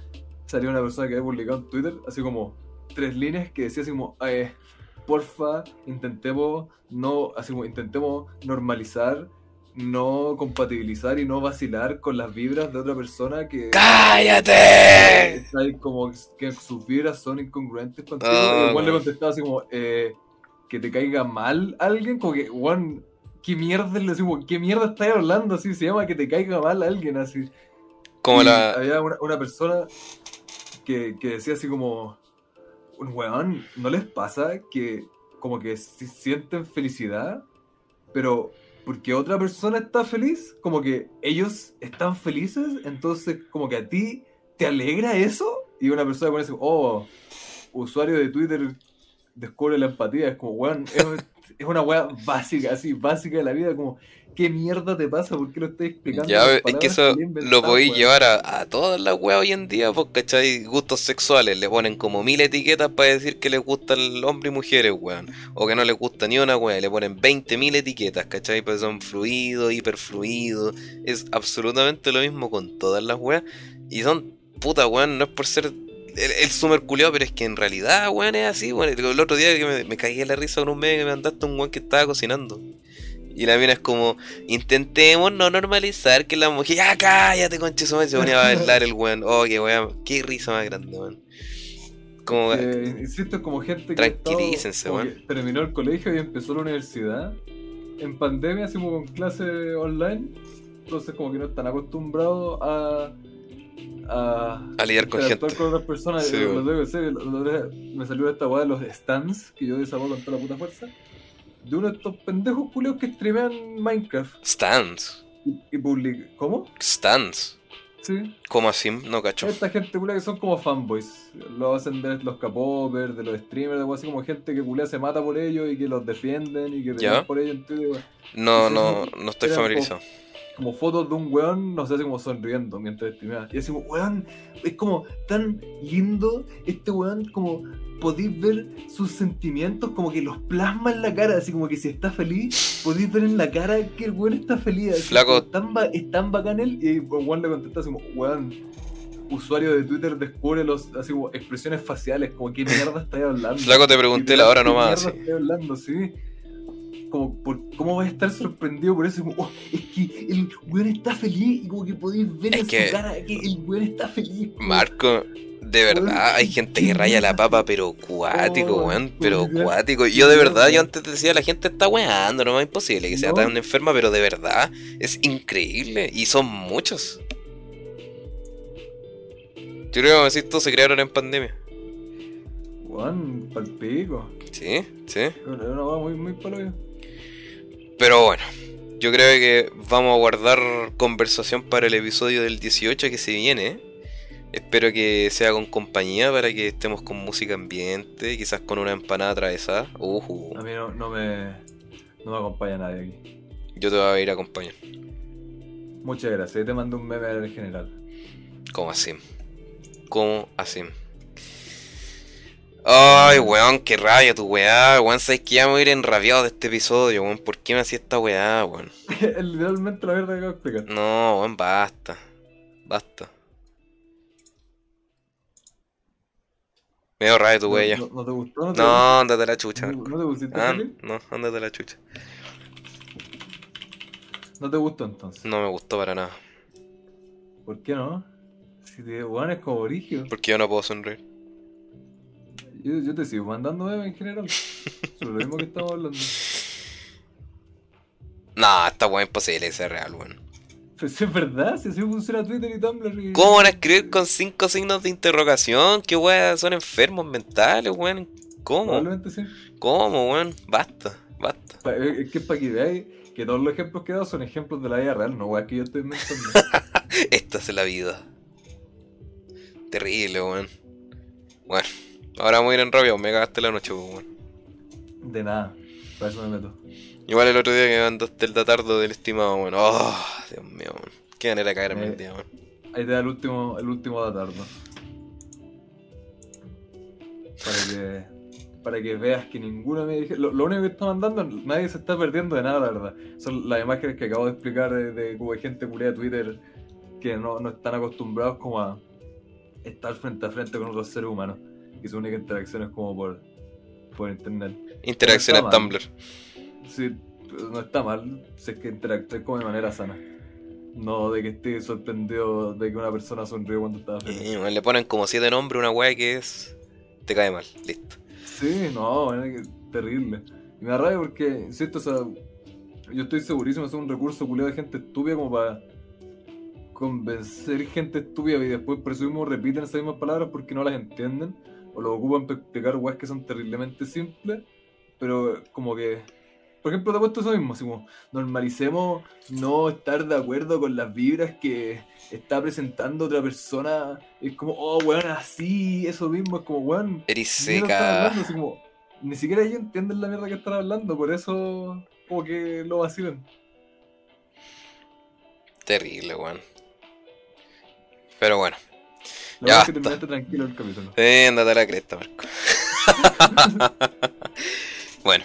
Salió una persona que había publicado en Twitter, así como tres líneas que decía así como. Eh, porfa, intentemos no, así como intentemos normalizar, no compatibilizar y no vacilar con las vibras de otra persona que. ¡Cállate! como que sus vibras son incongruentes contigo. igual le contestaba así como, eh, que te caiga mal alguien, como que, Juan, ¿qué mierda le decimos? ¿Qué mierda estás hablando? Así se llama que te caiga mal alguien, así. Como la. Había una, una persona que, que decía así como weón, ¿no les pasa que como que sienten felicidad, pero porque otra persona está feliz, como que ellos están felices, entonces como que a ti te alegra eso? Y una persona pone así, oh, usuario de Twitter descubre la empatía, es como, weón, es, una weá básica, así, básica de la vida, como ¿qué mierda te pasa? ¿Por qué lo estás explicando? Ya, es que eso lo podéis llevar a, todas las weas hoy en día, porque ¿cachai? Gustos sexuales, le ponen como mil etiquetas para decir que les gustan hombres y mujeres, weón. O que no les gusta ni una wea, le ponen 20 mil etiquetas, ¿cachai? Pues son fluidos, hiperfluidos. Es absolutamente lo mismo con todas las weas. Y son, puta weón, no es por ser el, el sumer pero es que en realidad, weón, es así, weón. El, otro día que me, me caí en la risa con un medio que me mandaste un weón que estaba cocinando. Y la mina es como, intentemos no normalizar que la mujer, ya cállate, conche su se ponía a bailar el weón. Oh, qué weón, qué risa más grande, weón. Como, eh, insisto, como gente tranquilícense, que terminó el colegio y empezó la universidad. En pandemia, hacemos con clase online. Entonces, como que no están acostumbrados a. A, a lidiar con gente. con otras personas. Sí, lo, lo, lo, me salió esta weá de los stands, que yo desarrollo con toda la puta fuerza de uno de estos pendejos culeos que streamean Minecraft. Stands. Y, y ¿Cómo? Stands. Sí. ¿Cómo así? No cacho. Esta gente culea que son como fanboys. Lo hacen de los capopers, de los streamers, algo así como gente que culea se mata por ellos y que los defienden y que ¿Ya? por ellos. No, no, no estoy familiarizado como fotos de un weón, no sé, así como sonriendo mientras streamea. Y como, weón, es como tan lindo este weón, como podéis ver sus sentimientos, como que los plasma en la cara, así como que si está feliz, podéis ver en la cara que el weón está feliz. Así, Flaco. Es tan, es tan bacán él, y el weón le contesta así como, weón, usuario de Twitter descubre los así como expresiones faciales, como qué mierda estáis hablando. Flaco, te pregunté la hora nomás. ¿Qué mierda estáis hablando? Sí como, por, ¿cómo vas a estar sorprendido por eso? Como, oh, es que el weón está feliz y como que podéis ver en su cara que el weón está feliz. Marco, de verdad, hay gente que raya la papa, pero cuático, oh, weón, pero cuático. Yo de verdad, yo antes decía, la gente está weando, no es imposible que sea tan enferma, pero de verdad, es increíble y son muchos. Yo creo que estos se crearon en pandemia. Juan, palpico. Sí, sí. Una muy, muy pero bueno, yo creo que vamos a guardar conversación para el episodio del 18 que se viene. Espero que sea con compañía para que estemos con música ambiente, quizás con una empanada atravesada. Uh A mí no, no, me, no me acompaña nadie aquí. Yo te voy a ir a acompañar. Muchas gracias. Te mando un meme al general. ¿Cómo así? ¿Cómo así? Ay, weón, qué rabia tu weá, weón, sabes que ya me voy a ir enrabiado de este episodio, weón, ¿por qué me hacía esta weá, weón? *laughs* Literalmente la verdad que voy a explicar. No, weón, basta, basta. Me dio rabia tu weá. No, no, te gustó? No, te no ándate la chucha. ¿No, te gustó? Ah, no, ándate la chucha. ¿No te gustó entonces? No me gustó para nada. ¿Por qué no? Si te weón es como origen. Porque yo no puedo sonreír. Yo, yo te sigo mandando memes en general. Sobre lo mismo que estamos hablando. No, esta weá es imposible que sea real, weón. Pues es verdad, si así funciona Twitter y Tumblr. ¿Cómo van a escribir con cinco signos de interrogación? ¿Qué weá son enfermos mentales, weón? ¿Cómo? Probablemente sí. ¿Cómo, weón? Basta, basta. Es que es para que veáis que todos los ejemplos que he dado son ejemplos de la vida real, no weá que yo estoy inventando. *laughs* Esta es la vida. Terrible, weón. Bueno. Ahora vamos a ir en rabia, me cagaste la noche, weón. De nada, para eso me meto. Igual el otro día que me mandaste el datardo del estimado, weón. Oh, Dios mío, weón. Qué manera de caerme el eh, día, weón. Ahí te da el último, el último datardo. Para que, para que veas que ninguno me dije. Lo, único que está mandando, nadie se está perdiendo de nada, la verdad. Son las imágenes que acabo de explicar de, de como hay gente culea de Twitter que no, no están acostumbrados como a estar frente a frente con otros seres humanos y su única interacción es como por, por internet. Interacción en Tumblr. Sí, no está mal si es que interactúe como de manera sana. No de que esté sorprendido de que una persona sonrió cuando estaba feliz. le ponen como siete nombres una weá que es. te cae mal, listo. Sí, no, es terrible. Y me da rabia porque, insisto, o sea, yo estoy segurísimo que es un recurso culiado de gente estúpida como para convencer gente estúpida y después por eso mismo repiten esas mismas palabras porque no las entienden o lo ocupan para explicar weas que son terriblemente simples, pero como que, por ejemplo, te he puesto eso mismo, así como normalicemos no estar de acuerdo con las vibras que está presentando otra persona, es como, oh, weón, así, eso mismo, es como, weón, seca. ni siquiera ellos entienden la mierda que están hablando, por eso como que lo vacilan. Terrible, weón. Pero bueno, ya que terminaste tranquilo el capítulo. Sí, andate a la cresta, Marco. *laughs* bueno,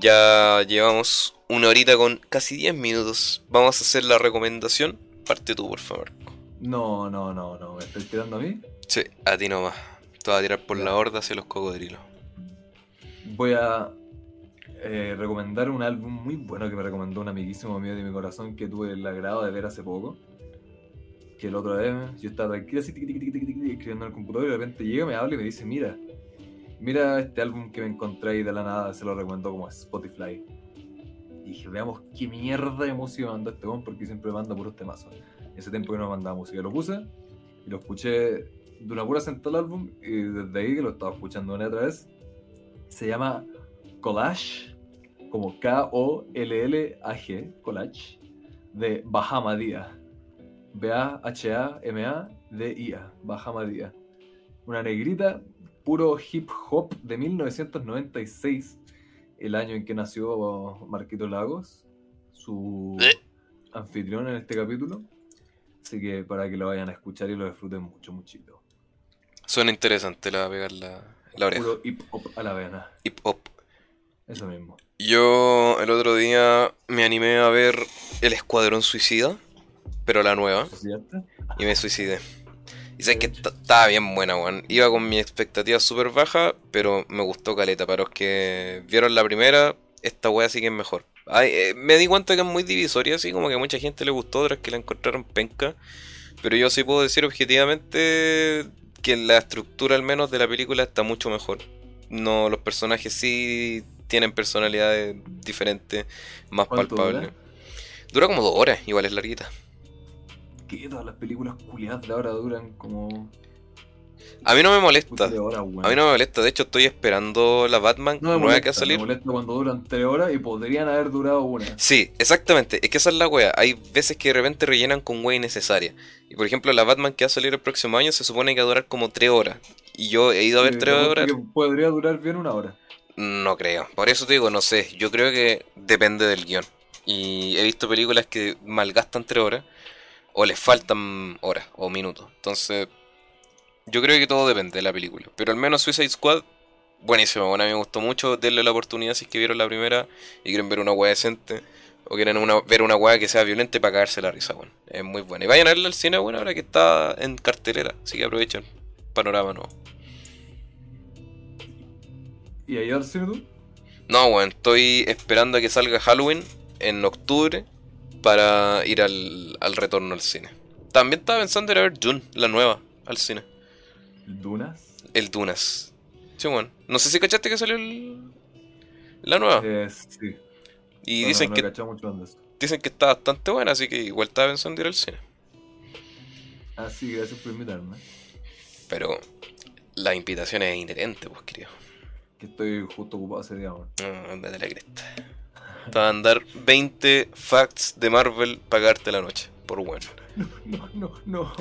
ya llevamos una horita con casi 10 minutos. Vamos a hacer la recomendación. Parte tú, por favor. No, no, no, no. ¿Me estás tirando a mí? Sí, a ti nomás. Te vas a tirar por la horda hacia los cocodrilos. Voy a eh, recomendar un álbum muy bueno que me recomendó un amiguísimo mío de mi corazón que tuve el agrado de ver hace poco que el otro vez yo estaba tranquilo así, escribiendo en el computador y de repente llega, me habla y me dice, mira, mira este álbum que me encontré y de la nada se lo recomendó como Spotify. Y dije, veamos qué mierda de música mandó este hombre porque siempre manda puros temazos. Ese tiempo que no mandaba música, lo puse y lo escuché de una pura sentada el álbum y desde ahí que lo estaba escuchando una otra vez. Se llama Collage, como K-O-L-L-A-G, Collage, de Bahamadia B-A-H-A-M-A-D-I-A, Bahamadía. Una negrita, puro hip hop de 1996, el año en que nació Marquito Lagos, su anfitrión en este capítulo. Así que para que lo vayan a escuchar y lo disfruten mucho, muchito. Suena interesante, la pegar la, la oreja. Puro hip hop a la vena. Hip hop. Eso mismo. Yo el otro día me animé a ver El Escuadrón Suicida, pero la nueva. Y me suicidé. Y sé que estaba bien buena, weón. Iba con mi expectativa súper baja, pero me gustó caleta. Para los que vieron la primera, esta weá sí que es mejor. Eh, me di cuenta que es muy divisoria, así como que a mucha gente le gustó, otras que la encontraron penca. Pero yo sí puedo decir objetivamente que la estructura al menos de la película está mucho mejor. No, los personajes sí tienen personalidades diferentes, más palpables. Dura? como dos horas, igual es larguita. Que todas las películas culiadas de ahora duran como. A mí no me molesta. a mí no me molesta. De hecho, estoy esperando la Batman nueva que va a salir. Me molesta cuando duran tres horas y podrían haber durado una. Sí, exactamente. Es que esa es la wea. Hay veces que de repente rellenan con wea innecesaria. Y por ejemplo, la Batman que va a salir el próximo año se supone que va a durar como tres horas. Y yo he ido a ver tres horas. podría durar bien una hora. No creo. Por eso te digo, no sé. Yo creo que depende del guion. Y he visto películas que malgastan tres horas. O les faltan horas o minutos. Entonces, yo creo que todo depende de la película. Pero al menos Suicide Squad, buenísimo. Bueno, a mí me gustó mucho. Denle la oportunidad si es que vieron la primera y quieren ver una weá decente. O quieren una, ver una weá que sea violenta para cagarse la risa, bueno. Es muy buena. Y vayan a verla al cine, bueno, ahora que está en cartelera. Así que aprovechen. Panorama nuevo. ¿Y ahí al cine tú? No, weón, estoy esperando a que salga Halloween en octubre para ir al, retorno al cine. También estaba pensando en ir a ver Dune, la nueva, al cine. ¿El Dunas? El Dunas. Sí, bueno. No sé si cachaste que salió la nueva. Eh, sí. Y dicen que dicen que está bastante buena, así que igual estaba pensando en ir al cine. Ah, sí, gracias por invitarme. Pero la invitación es inherente, pues, querido que estoy justo ocupado ese día. No, de la cresta. Te van a dar 20 facts de Marvel pagarte la noche, por bueno. *laughs* No, no, no,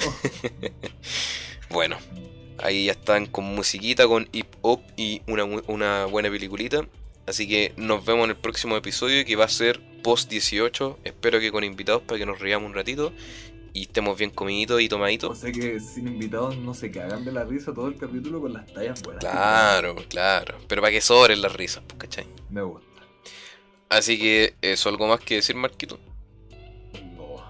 *laughs* bueno, ahí ya están con musiquita, con hip hop y una, una buena peliculita. Así que nos vemos en el próximo episodio que va a ser post 18. Espero que con invitados para que nos riamos un ratito y estemos bien comiditos y tomaditos. O sea que sin invitados no se cagan de la risa todo el capítulo con las tallas buenas. Claro, claro. Pero para que sobren las risas, pues, ¿cachai? Me gusta. Así que, ¿eso algo más que decir, Marquito? No.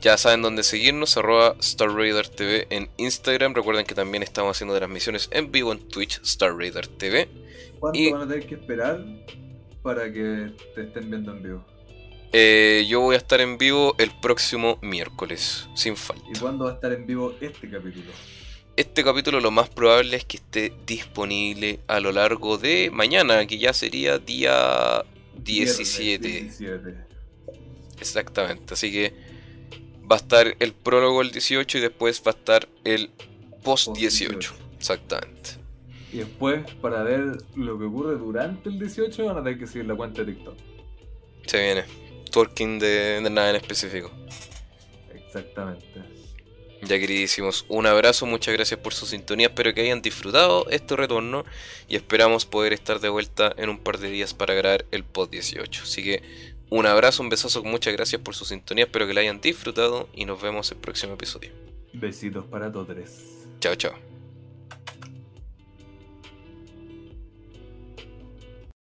Ya saben dónde seguirnos, arroba Star TV en Instagram. Recuerden que también estamos haciendo transmisiones en vivo en Twitch, Star TV. ¿Cuánto van a tener que esperar para que te estén viendo en vivo? Eh, yo voy a estar en vivo el próximo miércoles, sin falta. ¿Y cuándo va a estar en vivo este capítulo? Este capítulo lo más probable es que esté disponible a lo largo de mañana, que ya sería día 17. Exactamente, así que va a estar el prólogo el 18 y después va a estar el post 18. Exactamente. Y después, para ver lo que ocurre durante el 18, van a tener que seguir la cuenta de TikTok. Se viene twerking de, nada en específico. Exactamente. Ya queridísimos, un abrazo, muchas gracias por su sintonía, espero que hayan disfrutado este retorno y esperamos poder estar de vuelta en un par de días para grabar el pod 18. Así que un abrazo, un besazo, muchas gracias por su sintonía, espero que la hayan disfrutado y nos vemos el próximo episodio. Besitos para todos. Chao, chao.